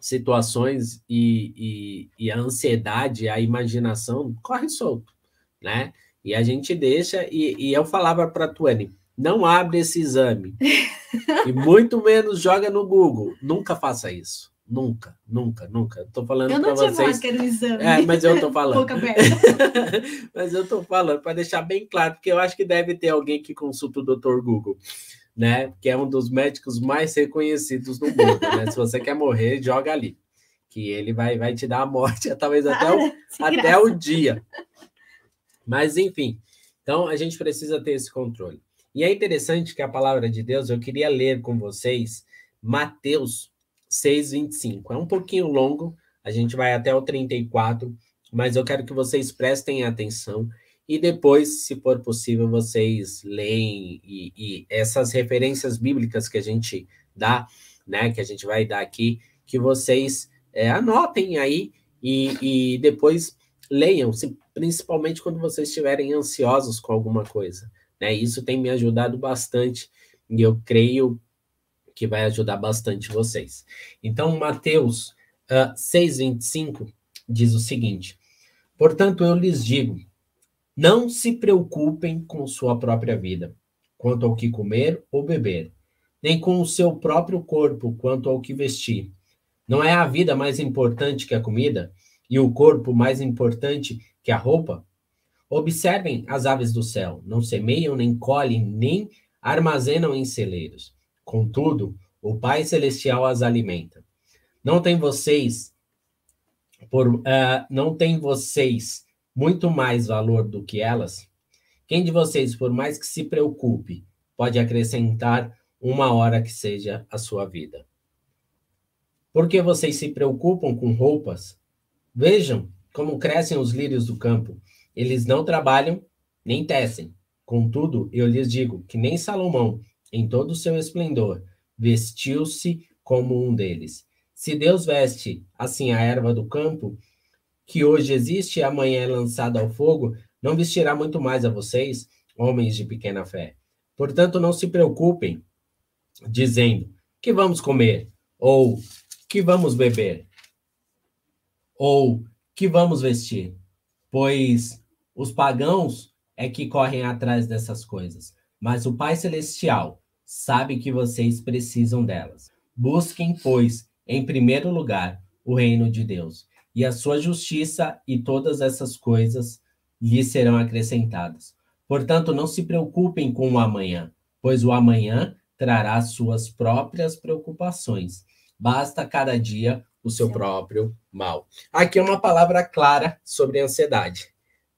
situações e, e, e, a ansiedade, a imaginação corre solto, né? E a gente deixa, e, e eu falava para a Tuane, não abre esse exame, e muito menos joga no Google, nunca faça isso. Nunca, nunca, nunca. Estou falando para vocês. Eu não exame. É, mas eu estou falando. Boca aberta. mas eu estou falando para deixar bem claro, porque eu acho que deve ter alguém que consulta o Dr. Google né? Que é um dos médicos mais reconhecidos do mundo, né? Se você quer morrer, joga ali, que ele vai, vai te dar a morte, talvez até, o, até o dia. Mas, enfim, então a gente precisa ter esse controle. E é interessante que a palavra de Deus, eu queria ler com vocês Mateus 6,25. É um pouquinho longo, a gente vai até o 34, mas eu quero que vocês prestem atenção e depois, se for possível, vocês leem e, e, essas referências bíblicas que a gente dá, né, que a gente vai dar aqui, que vocês é, anotem aí e, e depois leiam, principalmente quando vocês estiverem ansiosos com alguma coisa. Né? Isso tem me ajudado bastante e eu creio que vai ajudar bastante vocês. Então, Mateus uh, 6,25 diz o seguinte: Portanto, eu lhes digo, não se preocupem com sua própria vida, quanto ao que comer ou beber, nem com o seu próprio corpo, quanto ao que vestir. Não é a vida mais importante que a comida e o corpo mais importante que a roupa? Observem as aves do céu, não semeiam, nem colhem, nem armazenam em celeiros. Contudo, o Pai Celestial as alimenta. Não tem vocês por uh, não tem vocês muito mais valor do que elas? Quem de vocês, por mais que se preocupe, pode acrescentar uma hora que seja a sua vida? Por que vocês se preocupam com roupas? Vejam como crescem os lírios do campo. Eles não trabalham nem tecem. Contudo, eu lhes digo que nem Salomão, em todo o seu esplendor, vestiu-se como um deles. Se Deus veste assim a erva do campo, que hoje existe e amanhã é lançada ao fogo, não vestirá muito mais a vocês, homens de pequena fé. Portanto, não se preocupem, dizendo que vamos comer, ou que vamos beber, ou que vamos vestir, pois os pagãos é que correm atrás dessas coisas, mas o Pai Celestial sabe que vocês precisam delas. Busquem, pois, em primeiro lugar, o reino de Deus e a sua justiça, e todas essas coisas lhe serão acrescentadas. Portanto, não se preocupem com o amanhã, pois o amanhã trará suas próprias preocupações. Basta cada dia o seu próprio mal. Aqui é uma palavra clara sobre ansiedade,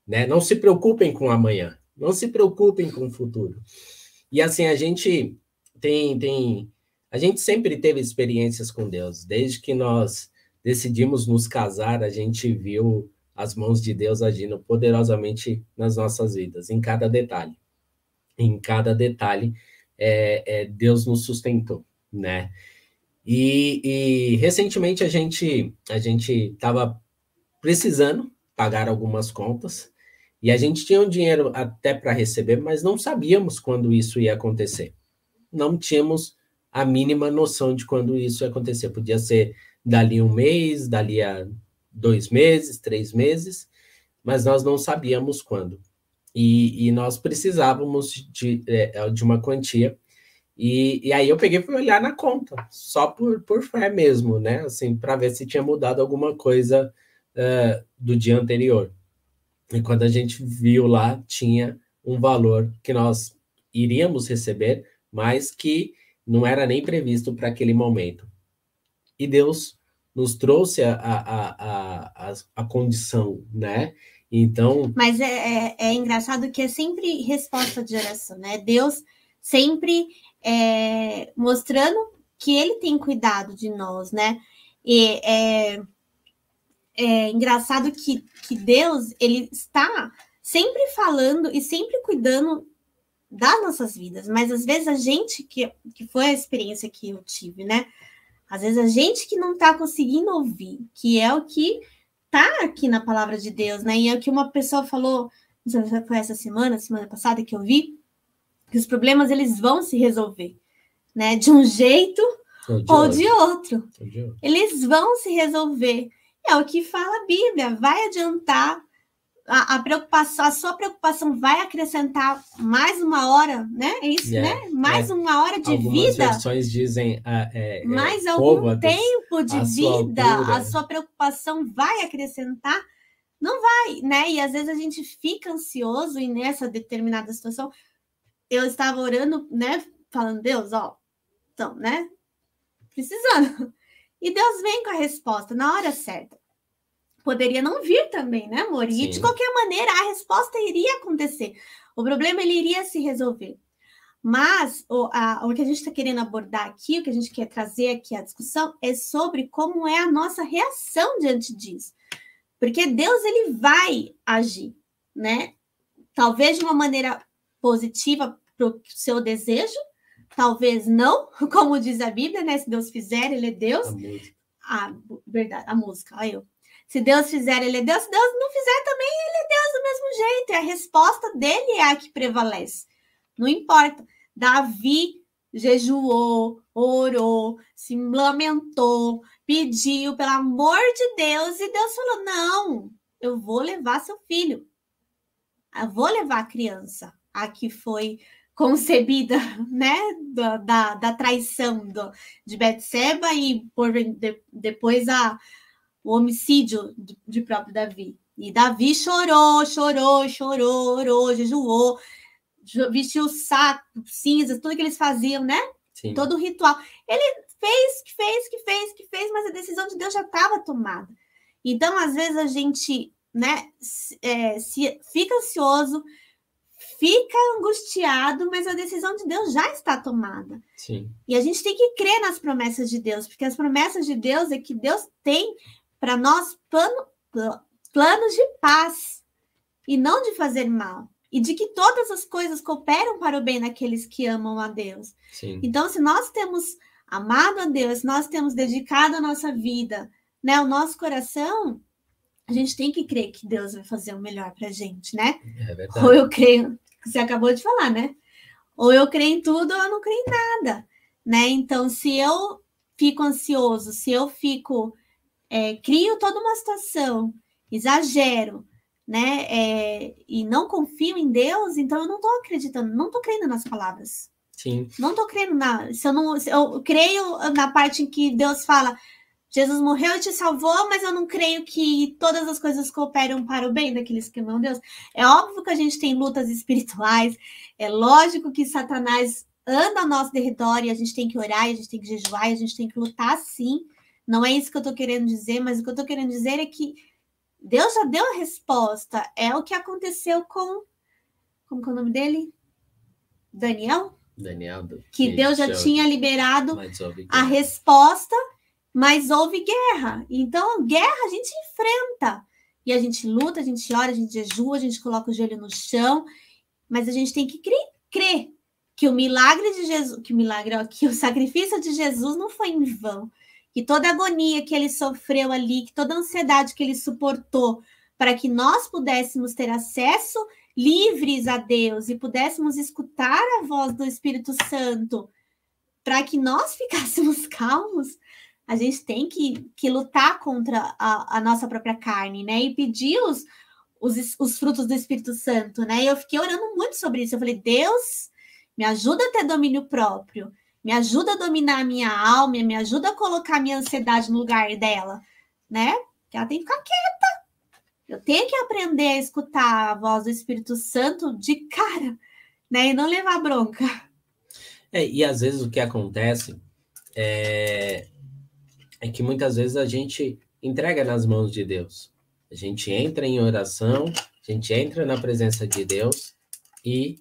né? Não se preocupem com amanhã, não se preocupem com o futuro. E assim a gente tem tem a gente sempre teve experiências com Deus, desde que nós decidimos nos casar, a gente viu as mãos de Deus agindo poderosamente nas nossas vidas, em cada detalhe. Em cada detalhe, é, é, Deus nos sustentou, né? E, e, recentemente a gente a gente estava precisando pagar algumas contas e a gente tinha um dinheiro até para receber, mas não sabíamos quando isso ia acontecer. Não tínhamos a mínima noção de quando isso ia acontecer. Podia ser dali um mês, dali a dois meses, três meses, mas nós não sabíamos quando. E, e nós precisávamos de, é, de uma quantia. E, e aí eu peguei e fui olhar na conta, só por, por fé mesmo, né? Assim, para ver se tinha mudado alguma coisa uh, do dia anterior. E quando a gente viu lá, tinha um valor que nós iríamos receber, mas que não era nem previsto para aquele momento e Deus nos trouxe a, a, a, a, condição, né? Então. Mas é, é, é, engraçado que é sempre resposta de oração, né? Deus sempre é, mostrando que Ele tem cuidado de nós, né? E é, é engraçado que, que Deus ele está sempre falando e sempre cuidando das nossas vidas, mas às vezes a gente que, que foi a experiência que eu tive, né? Às vezes a gente que não está conseguindo ouvir, que é o que está aqui na palavra de Deus, né? E é o que uma pessoa falou, foi essa semana, semana passada que eu vi, que os problemas eles vão se resolver, né? De um jeito ou de, ou outro. De outro. Eles vão se resolver. É o que fala a Bíblia. Vai adiantar a, a, preocupação, a sua preocupação vai acrescentar mais uma hora, né? É isso, yeah, né? Mais yeah. uma hora de Algumas vida. As versões dizem uh, é, mais algum tempo de a vida. Sua a sua preocupação vai acrescentar? Não vai, né? E às vezes a gente fica ansioso e nessa determinada situação. Eu estava orando, né? Falando, Deus, ó, então, né? Precisando. E Deus vem com a resposta na hora certa poderia não vir também, né, amor? E Sim. de qualquer maneira a resposta iria acontecer. O problema ele iria se resolver. Mas o, a, o que a gente está querendo abordar aqui, o que a gente quer trazer aqui a discussão é sobre como é a nossa reação diante disso. Porque Deus ele vai agir, né? talvez de uma maneira positiva para o seu desejo, talvez não, como diz a Bíblia, né? Se Deus fizer, ele é Deus. A ah, verdade, a música, olha eu. Se Deus fizer, ele é Deus. Se Deus não fizer também, ele é Deus do mesmo jeito. E a resposta dele é a que prevalece. Não importa. Davi jejuou, orou, se lamentou, pediu pelo amor de Deus e Deus falou: "Não, eu vou levar seu filho. Eu vou levar a criança a que foi concebida, né, da, da, da traição do, de Betseba e por de, depois a o homicídio de, de próprio Davi. E Davi chorou, chorou, chorou, orou, jejuou, vestiu saco, cinzas, tudo que eles faziam, né? Sim. Todo o ritual. Ele fez, que fez, que fez, que fez, mas a decisão de Deus já estava tomada. Então, às vezes, a gente né, é, se, fica ansioso, fica angustiado, mas a decisão de Deus já está tomada. Sim. E a gente tem que crer nas promessas de Deus, porque as promessas de Deus é que Deus tem para nós plano, planos de paz e não de fazer mal e de que todas as coisas cooperam para o bem daqueles que amam a Deus. Sim. Então, se nós temos amado a Deus, se nós temos dedicado a nossa vida, né, o nosso coração, a gente tem que crer que Deus vai fazer o melhor para a gente, né? É verdade. Ou eu creio, você acabou de falar, né? Ou eu creio em tudo ou eu não creio em nada, né? Então, se eu fico ansioso, se eu fico, é, crio toda uma situação, exagero, né? É, e não confio em Deus, então eu não estou acreditando, não estou crendo nas palavras. Sim. Não estou crendo na. Se eu não, se eu creio na parte em que Deus fala, Jesus morreu e te salvou, mas eu não creio que todas as coisas cooperam para o bem daqueles que amam Deus. É óbvio que a gente tem lutas espirituais, é lógico que Satanás anda ao nosso derredor e a gente tem que orar, a gente tem que jejuar, a gente tem que lutar sim. Não é isso que eu estou querendo dizer, mas o que eu estou querendo dizer é que Deus já deu a resposta. É o que aconteceu com. Como que é o nome dele? Daniel? Daniel. Que Deus já tinha liberado a resposta, mas houve guerra. Então, guerra a gente enfrenta. E a gente luta, a gente ora, a gente jejua, a gente coloca o joelho no chão, mas a gente tem que crer, crer que o milagre de Jesus, que o milagre, ó, que o sacrifício de Jesus não foi em vão que toda agonia que ele sofreu ali, que toda ansiedade que ele suportou, para que nós pudéssemos ter acesso livres a Deus e pudéssemos escutar a voz do Espírito Santo, para que nós ficássemos calmos, a gente tem que, que lutar contra a, a nossa própria carne, né? E pedir os, os, os frutos do Espírito Santo, né? E eu fiquei orando muito sobre isso. Eu falei, Deus, me ajuda a ter domínio próprio me ajuda a dominar a minha alma, me ajuda a colocar a minha ansiedade no lugar dela, né? Que ela tem que ficar quieta. Eu tenho que aprender a escutar a voz do Espírito Santo de cara, né? E não levar bronca. É, e às vezes o que acontece é, é que muitas vezes a gente entrega nas mãos de Deus. A gente entra em oração, a gente entra na presença de Deus e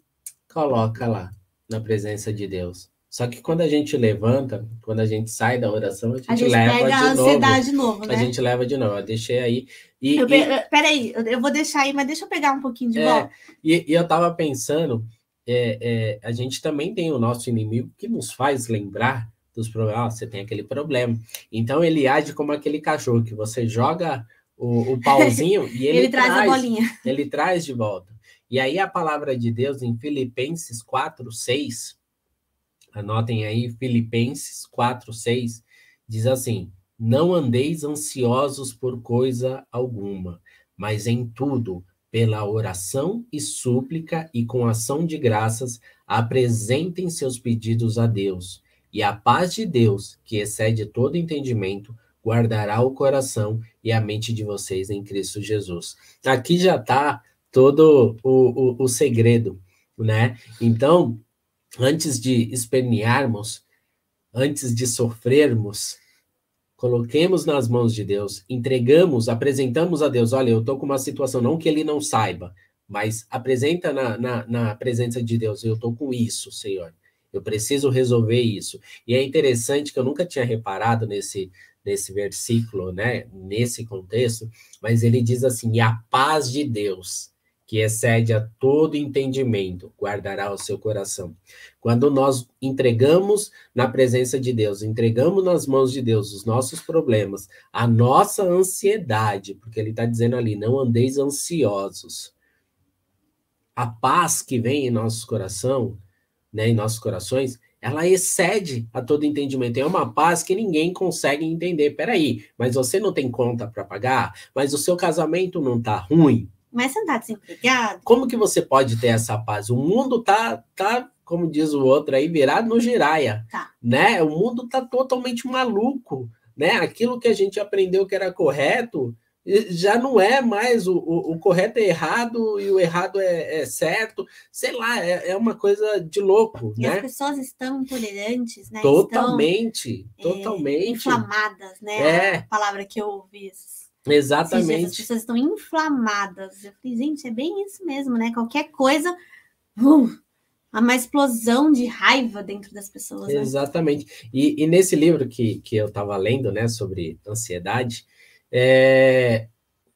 coloca lá na presença de Deus. Só que quando a gente levanta, quando a gente sai da oração, a gente, a gente leva pega de a ansiedade novo. novo né? A gente leva de novo. Eu deixei aí. E, eu, e... Peraí, eu vou deixar aí, mas deixa eu pegar um pouquinho de é, volta. E, e eu tava pensando, é, é, a gente também tem o nosso inimigo que nos faz lembrar dos problemas. Ah, você tem aquele problema. Então ele age como aquele cachorro que você joga o, o pauzinho e ele, ele traz, traz a bolinha. Ele traz de volta. E aí a palavra de Deus em Filipenses 4, 6 Anotem aí, Filipenses 4, 6, diz assim: Não andeis ansiosos por coisa alguma, mas em tudo, pela oração e súplica e com ação de graças, apresentem seus pedidos a Deus. E a paz de Deus, que excede todo entendimento, guardará o coração e a mente de vocês em Cristo Jesus. Aqui já está todo o, o, o segredo, né? Então, antes de espernearmos, antes de sofrermos, coloquemos nas mãos de Deus, entregamos, apresentamos a Deus. Olha, eu estou com uma situação, não que ele não saiba, mas apresenta na, na, na presença de Deus. Eu estou com isso, Senhor. Eu preciso resolver isso. E é interessante que eu nunca tinha reparado nesse, nesse versículo, né, nesse contexto, mas ele diz assim: e a paz de Deus que excede a todo entendimento, guardará o seu coração. Quando nós entregamos na presença de Deus, entregamos nas mãos de Deus os nossos problemas, a nossa ansiedade, porque ele está dizendo ali, não andeis ansiosos. A paz que vem em nosso coração, né, em nossos corações, ela excede a todo entendimento. É uma paz que ninguém consegue entender. Peraí, mas você não tem conta para pagar? Mas o seu casamento não está ruim? Mas você não está desempregado? Como que você pode ter essa paz? O mundo tá, tá como diz o outro aí, virado no giraia. Tá. Né? O mundo tá totalmente maluco. Né? Aquilo que a gente aprendeu que era correto já não é mais o, o, o correto é errado e o errado é, é certo. Sei lá, é, é, uma coisa de louco. E né? as pessoas estão intolerantes, né? Totalmente, estão, totalmente. É, inflamadas, né? É. A palavra que eu ouvi Exatamente. As pessoas estão inflamadas. Eu falei, gente, é bem isso mesmo, né? Qualquer coisa, uh, há uma explosão de raiva dentro das pessoas. Né? Exatamente. E, e, nesse livro que, que eu estava lendo, né, sobre ansiedade, é,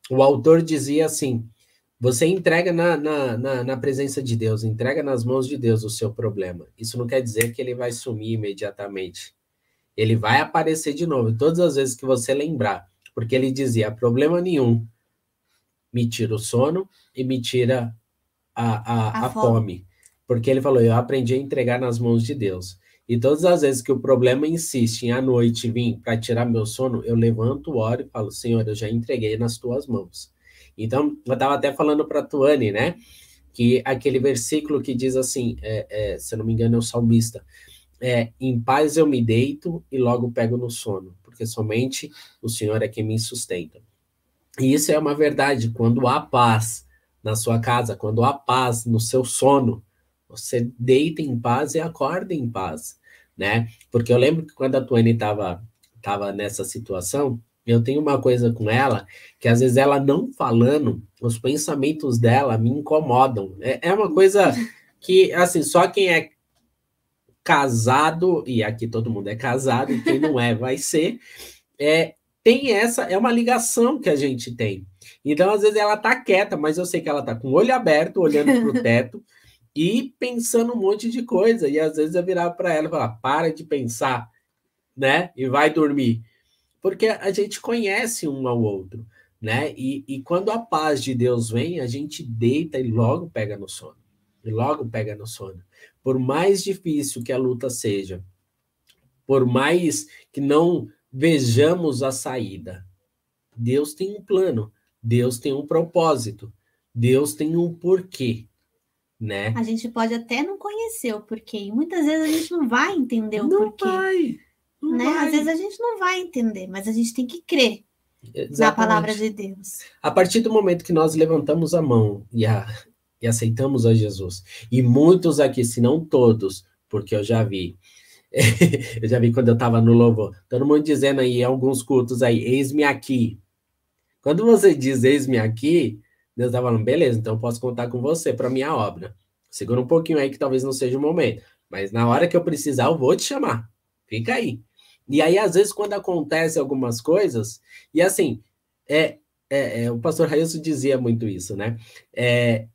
o autor dizia assim: você entrega na, na, na, na, presença de Deus, entrega nas mãos de Deus o seu problema. Isso não quer dizer que ele vai sumir imediatamente. Ele vai aparecer de novo, todas as vezes que você lembrar porque ele dizia: problema nenhum, me tira o sono e me tira a, a, a, a fome. fome. Porque ele falou: eu aprendi a entregar nas mãos de Deus. E todas as vezes que o problema insiste em à noite vir para tirar meu sono, eu levanto, oro e falo: Senhor, eu já entreguei nas tuas mãos. Então, eu estava até falando para a Tuane, né? Que aquele versículo que diz assim, é, é, se eu não me engano, é o salmista: é, Em paz eu me deito e logo pego no sono porque somente o Senhor é quem me sustenta. E isso é uma verdade. Quando há paz na sua casa, quando há paz no seu sono, você deita em paz e acorda em paz, né? Porque eu lembro que quando a Tuane estava tava nessa situação, eu tenho uma coisa com ela, que às vezes ela não falando, os pensamentos dela me incomodam. É, é uma coisa que, assim, só quem é casado, e aqui todo mundo é casado, e quem não é vai ser, é, tem essa, é uma ligação que a gente tem. Então, às vezes, ela tá quieta, mas eu sei que ela tá com o olho aberto, olhando para o teto e pensando um monte de coisa. E às vezes eu virar para ela e falar: para de pensar, né? E vai dormir. Porque a gente conhece um ao outro, né? E, e quando a paz de Deus vem, a gente deita e logo pega no sono. E logo pega no sono por mais difícil que a luta seja, por mais que não vejamos a saída, Deus tem um plano, Deus tem um propósito, Deus tem um porquê, né? A gente pode até não conhecer o porquê, e muitas vezes a gente não vai entender o não porquê. Vai, não né? vai. Às vezes a gente não vai entender, mas a gente tem que crer Exatamente. na palavra de Deus. A partir do momento que nós levantamos a mão e a, e aceitamos a Jesus. E muitos aqui, se não todos, porque eu já vi, eu já vi quando eu estava no louvor, todo mundo dizendo aí, alguns cultos aí, eis-me aqui. Quando você diz eis-me aqui, Deus está falando, beleza, então eu posso contar com você para minha obra. Segura um pouquinho aí que talvez não seja o momento. Mas na hora que eu precisar, eu vou te chamar. Fica aí. E aí, às vezes, quando acontece algumas coisas, e assim, é, é, é o pastor Railson dizia muito isso, né? É,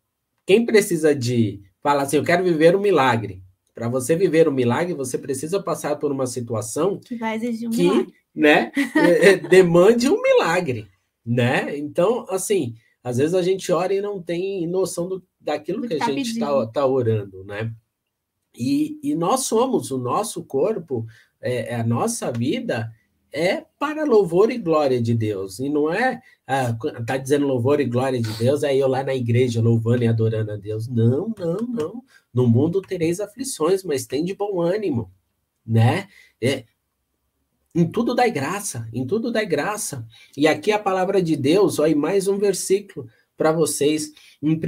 quem precisa de falar assim, eu quero viver um milagre. Para você viver um milagre, você precisa passar por uma situação que vai exigir um que, milagre. né, demande um milagre, né? Então, assim, às vezes a gente ora e não tem noção do, daquilo que, a tá gente está tá orando, né? E, e nós somos, o nosso corpo, é, a nossa vida é para louvor e glória de Deus. E não é, ah, tá dizendo louvor e glória de Deus, aí eu lá na igreja louvando e adorando a Deus. Não, não, não. No mundo tereis aflições, mas tem de bom ânimo, né? É, em tudo dá graça, em tudo dá graça. E aqui a palavra de Deus, olha, mais um versículo para vocês, em 1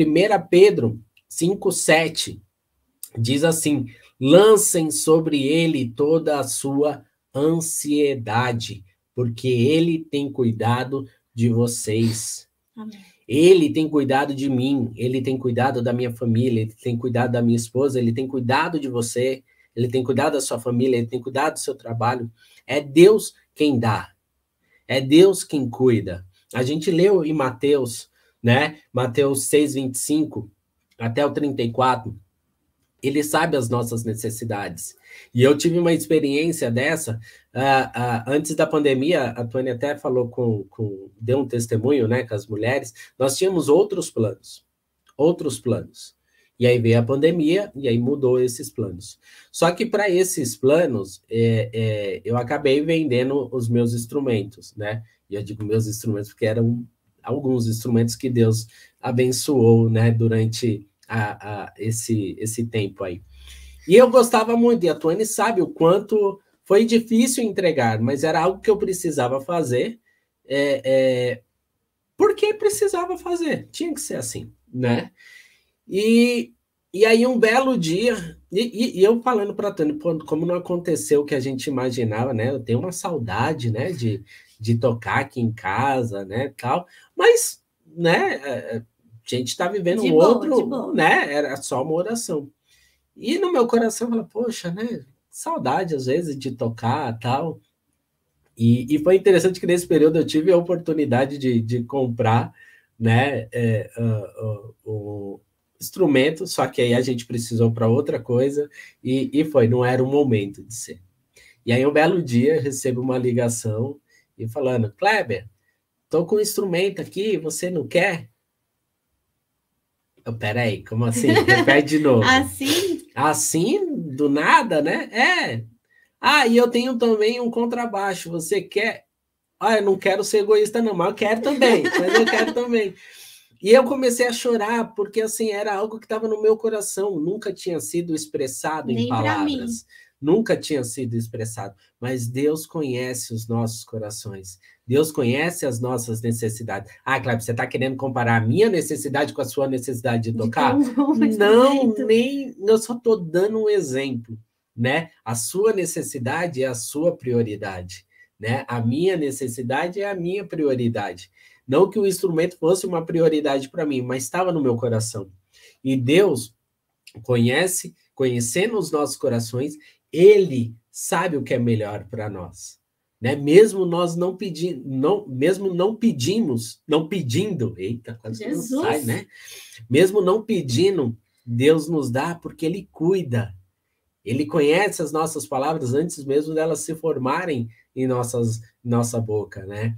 Pedro 5,7, diz assim: lancem sobre ele toda a sua ansiedade, porque Ele tem cuidado de vocês. Amém. Ele tem cuidado de mim, ele tem cuidado da minha família, ele tem cuidado da minha esposa, ele tem cuidado de você, ele tem cuidado da sua família, ele tem cuidado do seu trabalho. É Deus quem dá, é Deus quem cuida. A gente leu em Mateus né? Mateus 6, 25 até o 34, ele sabe as nossas necessidades. E eu tive uma experiência dessa uh, uh, antes da pandemia. A Tony até falou com, com, deu um testemunho, né, com as mulheres. Nós tínhamos outros planos, outros planos. E aí veio a pandemia e aí mudou esses planos. Só que para esses planos, é, é, eu acabei vendendo os meus instrumentos, né? E eu digo meus instrumentos porque eram alguns instrumentos que Deus abençoou, né, durante a, a, esse, esse tempo aí. E eu gostava muito, e a Tuane sabe o quanto foi difícil entregar, mas era algo que eu precisava fazer, é, é, porque precisava fazer, tinha que ser assim, né? E, e aí, um belo dia, e, e eu falando para a Tânia, como não aconteceu o que a gente imaginava, né? Eu tenho uma saudade, né, de, de tocar aqui em casa, né, tal, mas, né, é, é, a gente está vivendo de um boa, outro, né? Era só uma oração. E no meu coração, eu falo, poxa, né? Saudade às vezes de tocar tal. E, e foi interessante que nesse período eu tive a oportunidade de, de comprar, né? É, uh, uh, o instrumento, só que aí a gente precisou para outra coisa e, e foi, não era o momento de ser. E aí um belo dia recebo uma ligação e falando, Kleber, tô com um instrumento aqui, você não quer? Oh, peraí, como assim? Repete de novo. assim? Assim, do nada, né? É. Ah, e eu tenho também um contrabaixo. Você quer? Ah, eu não quero ser egoísta, não, mas eu quero também. mas eu quero também. E eu comecei a chorar, porque assim, era algo que estava no meu coração, nunca tinha sido expressado Nem em palavras. Nunca tinha sido expressado. Mas Deus conhece os nossos corações. Deus conhece as nossas necessidades. Ah, Cláudio, você está querendo comparar a minha necessidade com a sua necessidade de tocar? De não, nem. Eu só estou dando um exemplo, né? A sua necessidade é a sua prioridade, né? A minha necessidade é a minha prioridade. Não que o instrumento fosse uma prioridade para mim, mas estava no meu coração. E Deus conhece, conhecendo os nossos corações, Ele sabe o que é melhor para nós né? Mesmo nós não pedindo, não, mesmo não pedimos, não pedindo, eita, quase Jesus. não sai, né? Mesmo não pedindo, Deus nos dá porque ele cuida. Ele conhece as nossas palavras antes mesmo delas se formarem em nossas nossa boca, né?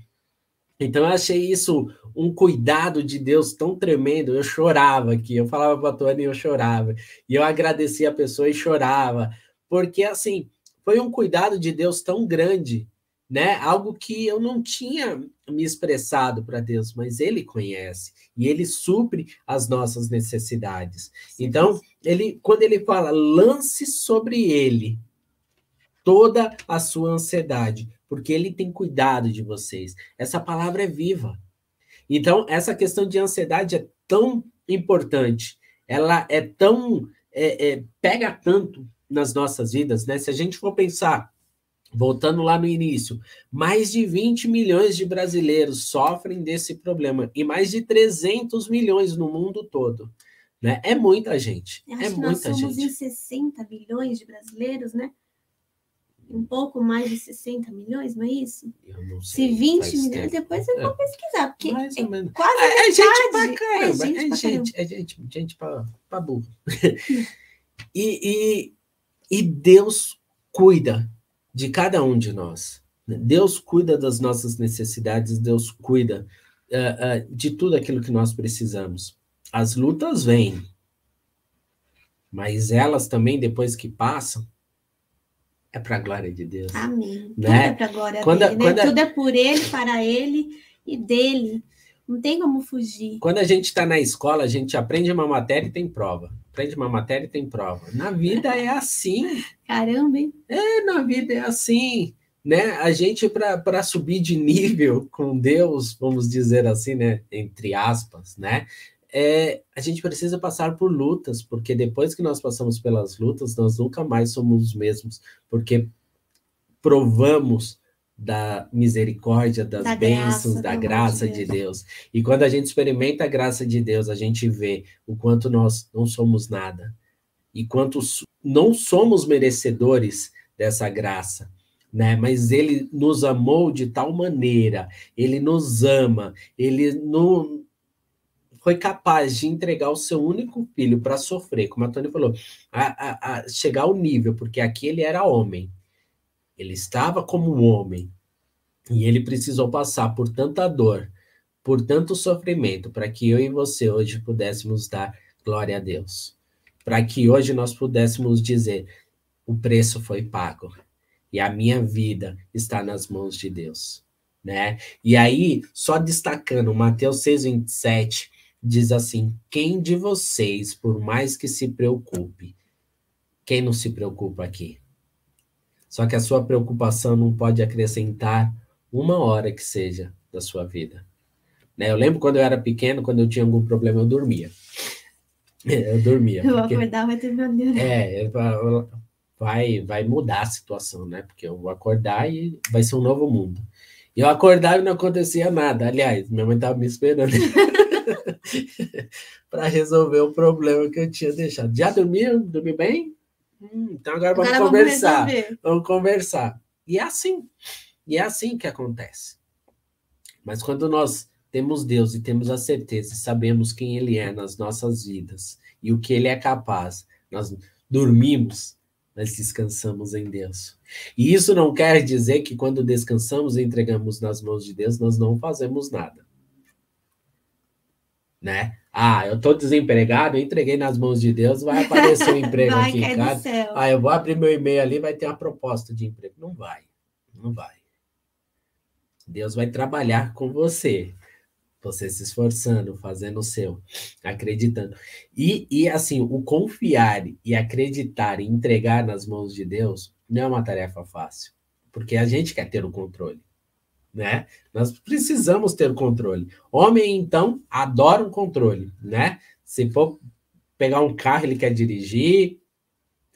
Então eu achei isso um cuidado de Deus tão tremendo. Eu chorava aqui, eu falava para a Tony e eu chorava. E eu agradecia a pessoa e chorava, porque assim, foi um cuidado de Deus tão grande né? Algo que eu não tinha me expressado para Deus, mas Ele conhece e Ele supre as nossas necessidades. Então, ele, quando Ele fala, lance sobre Ele toda a sua ansiedade, porque Ele tem cuidado de vocês. Essa palavra é viva. Então, essa questão de ansiedade é tão importante, ela é tão é, é, pega tanto nas nossas vidas, né? Se a gente for pensar Voltando lá no início, mais de 20 milhões de brasileiros sofrem desse problema e mais de 300 milhões no mundo todo. Né? É muita gente. É muita nós somos gente. em 60 milhões de brasileiros, né? Um pouco mais de 60 milhões, não é isso? Eu não sei. Se 20 milhões, tempo. depois eu vou é. pesquisar, porque mais ou menos. é quase é, é gente pra caramba. É gente, é gente, é gente, gente pra, pra burro. e, e, e Deus cuida de cada um de nós. Deus cuida das nossas necessidades, Deus cuida uh, uh, de tudo aquilo que nós precisamos. As lutas vêm, mas elas também, depois que passam, é para a glória de Deus. Amém. Né? Tudo é para a glória quando, dele, né? Tudo é por ele, para ele e dele. Não tem como fugir. Quando a gente está na escola, a gente aprende uma matéria e tem prova. Aprende uma matéria e tem prova. Na vida é assim. Caramba, hein? É, na vida é assim. Né? A gente, para subir de nível com Deus, vamos dizer assim, né? Entre aspas, né? É, a gente precisa passar por lutas, porque depois que nós passamos pelas lutas, nós nunca mais somos os mesmos, porque provamos da misericórdia, das da bênçãos, graça, da graça de Deus. de Deus. E quando a gente experimenta a graça de Deus, a gente vê o quanto nós não somos nada e quanto não somos merecedores dessa graça. Né? Mas ele nos amou de tal maneira, ele nos ama, ele no, foi capaz de entregar o seu único filho para sofrer, como a Tony falou, a, a, a chegar ao nível, porque aqui ele era homem, ele estava como um homem, e ele precisou passar por tanta dor, por tanto sofrimento, para que eu e você hoje pudéssemos dar glória a Deus. Para que hoje nós pudéssemos dizer: o preço foi pago e a minha vida está nas mãos de Deus. Né? E aí, só destacando, Mateus 6,27 diz assim: quem de vocês, por mais que se preocupe, quem não se preocupa aqui? Só que a sua preocupação não pode acrescentar uma hora que seja da sua vida. Né? Eu lembro quando eu era pequeno, quando eu tinha algum problema, eu dormia. Eu dormia. Eu porque, acordar vai ter meu Deus. É, vai, vai mudar a situação, né? Porque eu vou acordar e vai ser um novo mundo. E eu acordava e não acontecia nada. Aliás, minha mãe estava me esperando para resolver o problema que eu tinha deixado. Já dormiu? Dormiu bem? Hum, então agora, agora vamos conversar. Vamos, vamos conversar. E é assim. E é assim que acontece. Mas quando nós temos Deus e temos a certeza, sabemos quem Ele é nas nossas vidas e o que Ele é capaz, nós dormimos, nós descansamos em Deus. E isso não quer dizer que quando descansamos e entregamos nas mãos de Deus, nós não fazemos nada. Né? Ah, eu estou desempregado, eu entreguei nas mãos de Deus, vai aparecer um emprego vai, aqui em casa. Ah, eu vou abrir meu e-mail ali, vai ter uma proposta de emprego. Não vai, não vai. Deus vai trabalhar com você você se esforçando, fazendo o seu, acreditando. E, e assim, o confiar e acreditar e entregar nas mãos de Deus não é uma tarefa fácil, porque a gente quer ter o controle, né? Nós precisamos ter controle. Homem, então, adora o controle, né? Se for pegar um carro, ele quer dirigir,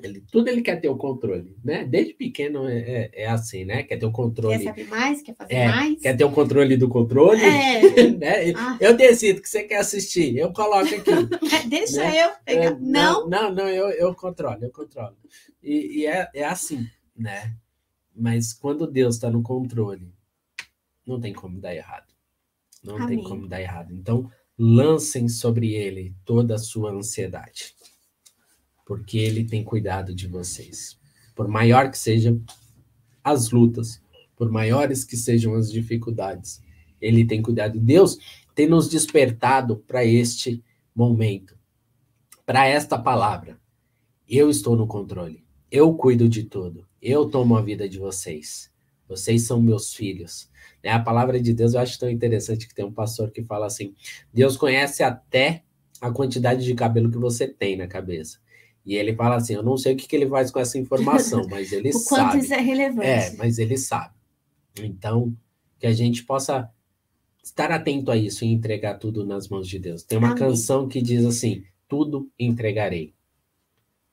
ele, tudo ele quer ter o controle, né? Desde pequeno é, é, é, assim, né? Quer ter o controle. Quer saber mais, quer fazer é, mais. Quer ter o controle do controle. É. né? Ah. Eu decido que você quer assistir, eu coloco aqui. Deixa né? eu pegar. É, não. não, não, eu, eu controlo, eu controlo. E, e é, é assim, né? Mas quando Deus está no controle, não tem como dar errado. Não Amém. tem como dar errado. Então, lancem sobre ele toda a sua ansiedade porque ele tem cuidado de vocês. Por maior que sejam as lutas, por maiores que sejam as dificuldades, ele tem cuidado. Deus tem nos despertado para este momento, para esta palavra. Eu estou no controle. Eu cuido de tudo. Eu tomo a vida de vocês. Vocês são meus filhos. Né? A palavra de Deus eu acho tão interessante que tem um pastor que fala assim: Deus conhece até a quantidade de cabelo que você tem na cabeça. E ele fala assim: Eu não sei o que, que ele faz com essa informação, mas ele o sabe. O quanto isso é relevante. É, mas ele sabe. Então, que a gente possa estar atento a isso e entregar tudo nas mãos de Deus. Tem uma Amém. canção que diz assim: Tudo entregarei.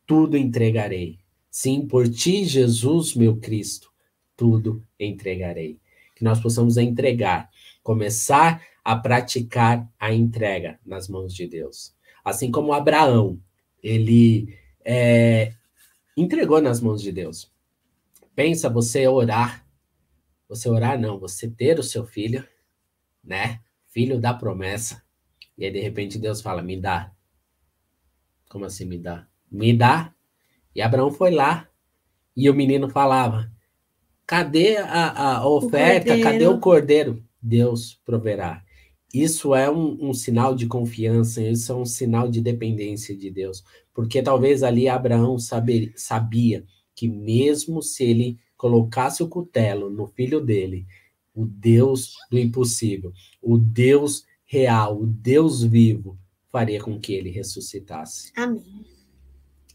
Tudo entregarei. Sim, por ti, Jesus, meu Cristo, tudo entregarei. Que nós possamos entregar, começar a praticar a entrega nas mãos de Deus. Assim como Abraão, ele é, entregou nas mãos de Deus. Pensa você orar, você orar não, você ter o seu filho, né? Filho da promessa. E aí de repente Deus fala: "Me dá". Como assim me dá? Me dá. E Abraão foi lá e o menino falava: "Cadê a, a oferta? Cadê o cordeiro?" Deus proverá. Isso é um, um, sinal de confiança, isso é um sinal de dependência de Deus. Porque talvez ali Abraão saber, sabia que mesmo se ele colocasse o cutelo no filho dele, o Deus do impossível, o Deus real, o Deus vivo, faria com que ele ressuscitasse. Amém.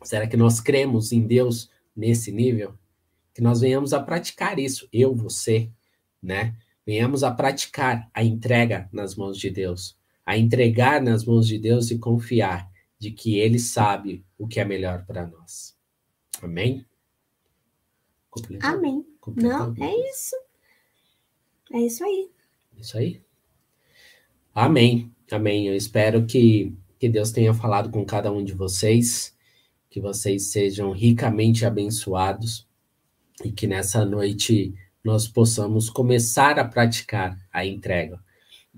Será que nós cremos em Deus nesse nível? Que nós venhamos a praticar isso, eu, você, né? Venhamos a praticar a entrega nas mãos de Deus, a entregar nas mãos de Deus e confiar de que Ele sabe o que é melhor para nós. Amém? Completou? Amém. Completou? Não, é isso. É isso aí. Isso aí. Amém. Amém. Eu espero que, que Deus tenha falado com cada um de vocês, que vocês sejam ricamente abençoados e que nessa noite nós possamos começar a praticar a entrega.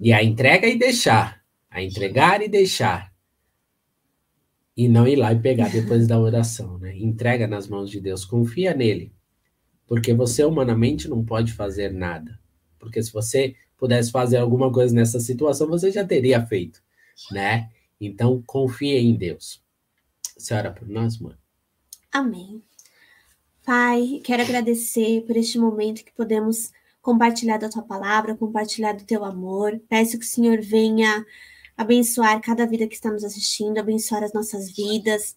E a entrega e deixar. a entregar e deixar. E não ir lá e pegar depois da oração, né? Entrega nas mãos de Deus, confia nele. Porque você humanamente não pode fazer nada. Porque se você pudesse fazer alguma coisa nessa situação, você já teria feito, né? Então, confie em Deus. Senhora, por nós, mãe. Amém. Pai, quero agradecer por este momento que podemos compartilhar da tua palavra, compartilhar do teu amor. Peço que o Senhor venha abençoar cada vida que está nos assistindo, abençoar as nossas vidas,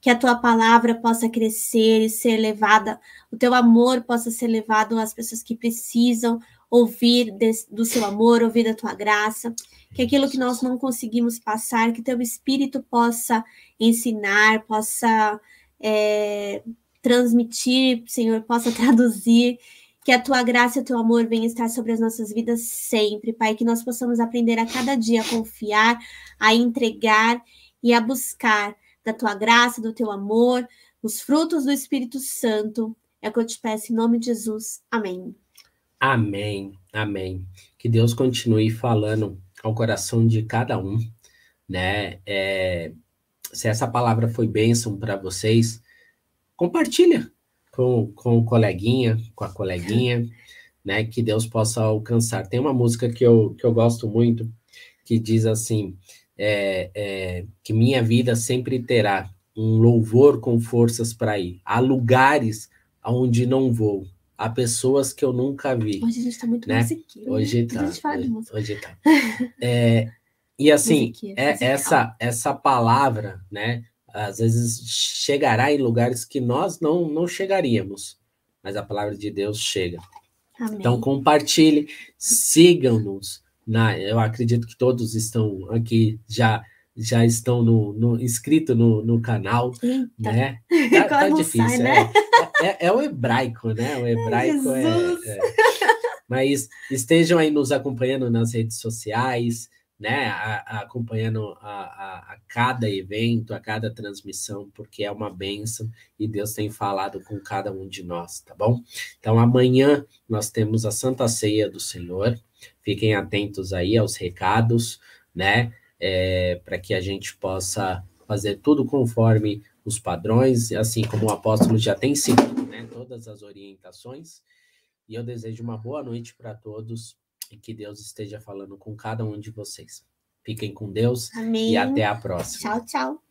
que a tua palavra possa crescer e ser levada, o teu amor possa ser levado às pessoas que precisam ouvir do seu amor, ouvir da tua graça, que aquilo que nós não conseguimos passar, que teu Espírito possa ensinar, possa é, transmitir, Senhor, possa traduzir, que a tua graça e o teu amor venham estar sobre as nossas vidas sempre, Pai, que nós possamos aprender a cada dia a confiar, a entregar e a buscar da tua graça, do teu amor, os frutos do Espírito Santo. É o que eu te peço em nome de Jesus. Amém. Amém. Amém. Que Deus continue falando ao coração de cada um, né? É, se essa palavra foi bênção para vocês, compartilha, com, com o coleguinha, com a coleguinha, né? Que Deus possa alcançar. Tem uma música que eu, que eu gosto muito, que diz assim: é, é, que minha vida sempre terá um louvor com forças para ir. Há lugares aonde não vou. Há pessoas que eu nunca vi. Hoje a gente está muito né? musiquinho. Hoje tá. Hoje, hoje tá. É, e assim, é, essa, essa palavra, né? Às vezes chegará em lugares que nós não, não chegaríamos, mas a palavra de Deus chega. Amém. Então compartilhe, sigam-nos. Na, eu acredito que todos estão aqui já já estão no, no inscrito no, no canal, Eita. né? Tá, tá difícil, sai, né? é, é, é, o hebraico, né? O hebraico é, é, Mas estejam aí nos acompanhando nas redes sociais, né, a, a, acompanhando a, a, cada evento, a cada transmissão, porque é uma benção e Deus tem falado com cada um de nós, tá bom? Então amanhã nós temos a Santa Ceia do Senhor, fiquem atentos aí aos recados, né, é, para que a gente possa fazer tudo conforme os padrões, assim como o apóstolo já tem seguido, né, todas as orientações. E eu desejo uma boa noite para todos e que Deus esteja falando com cada um de vocês. Fiquem com Deus Amém. e até a próxima. Tchau, tchau.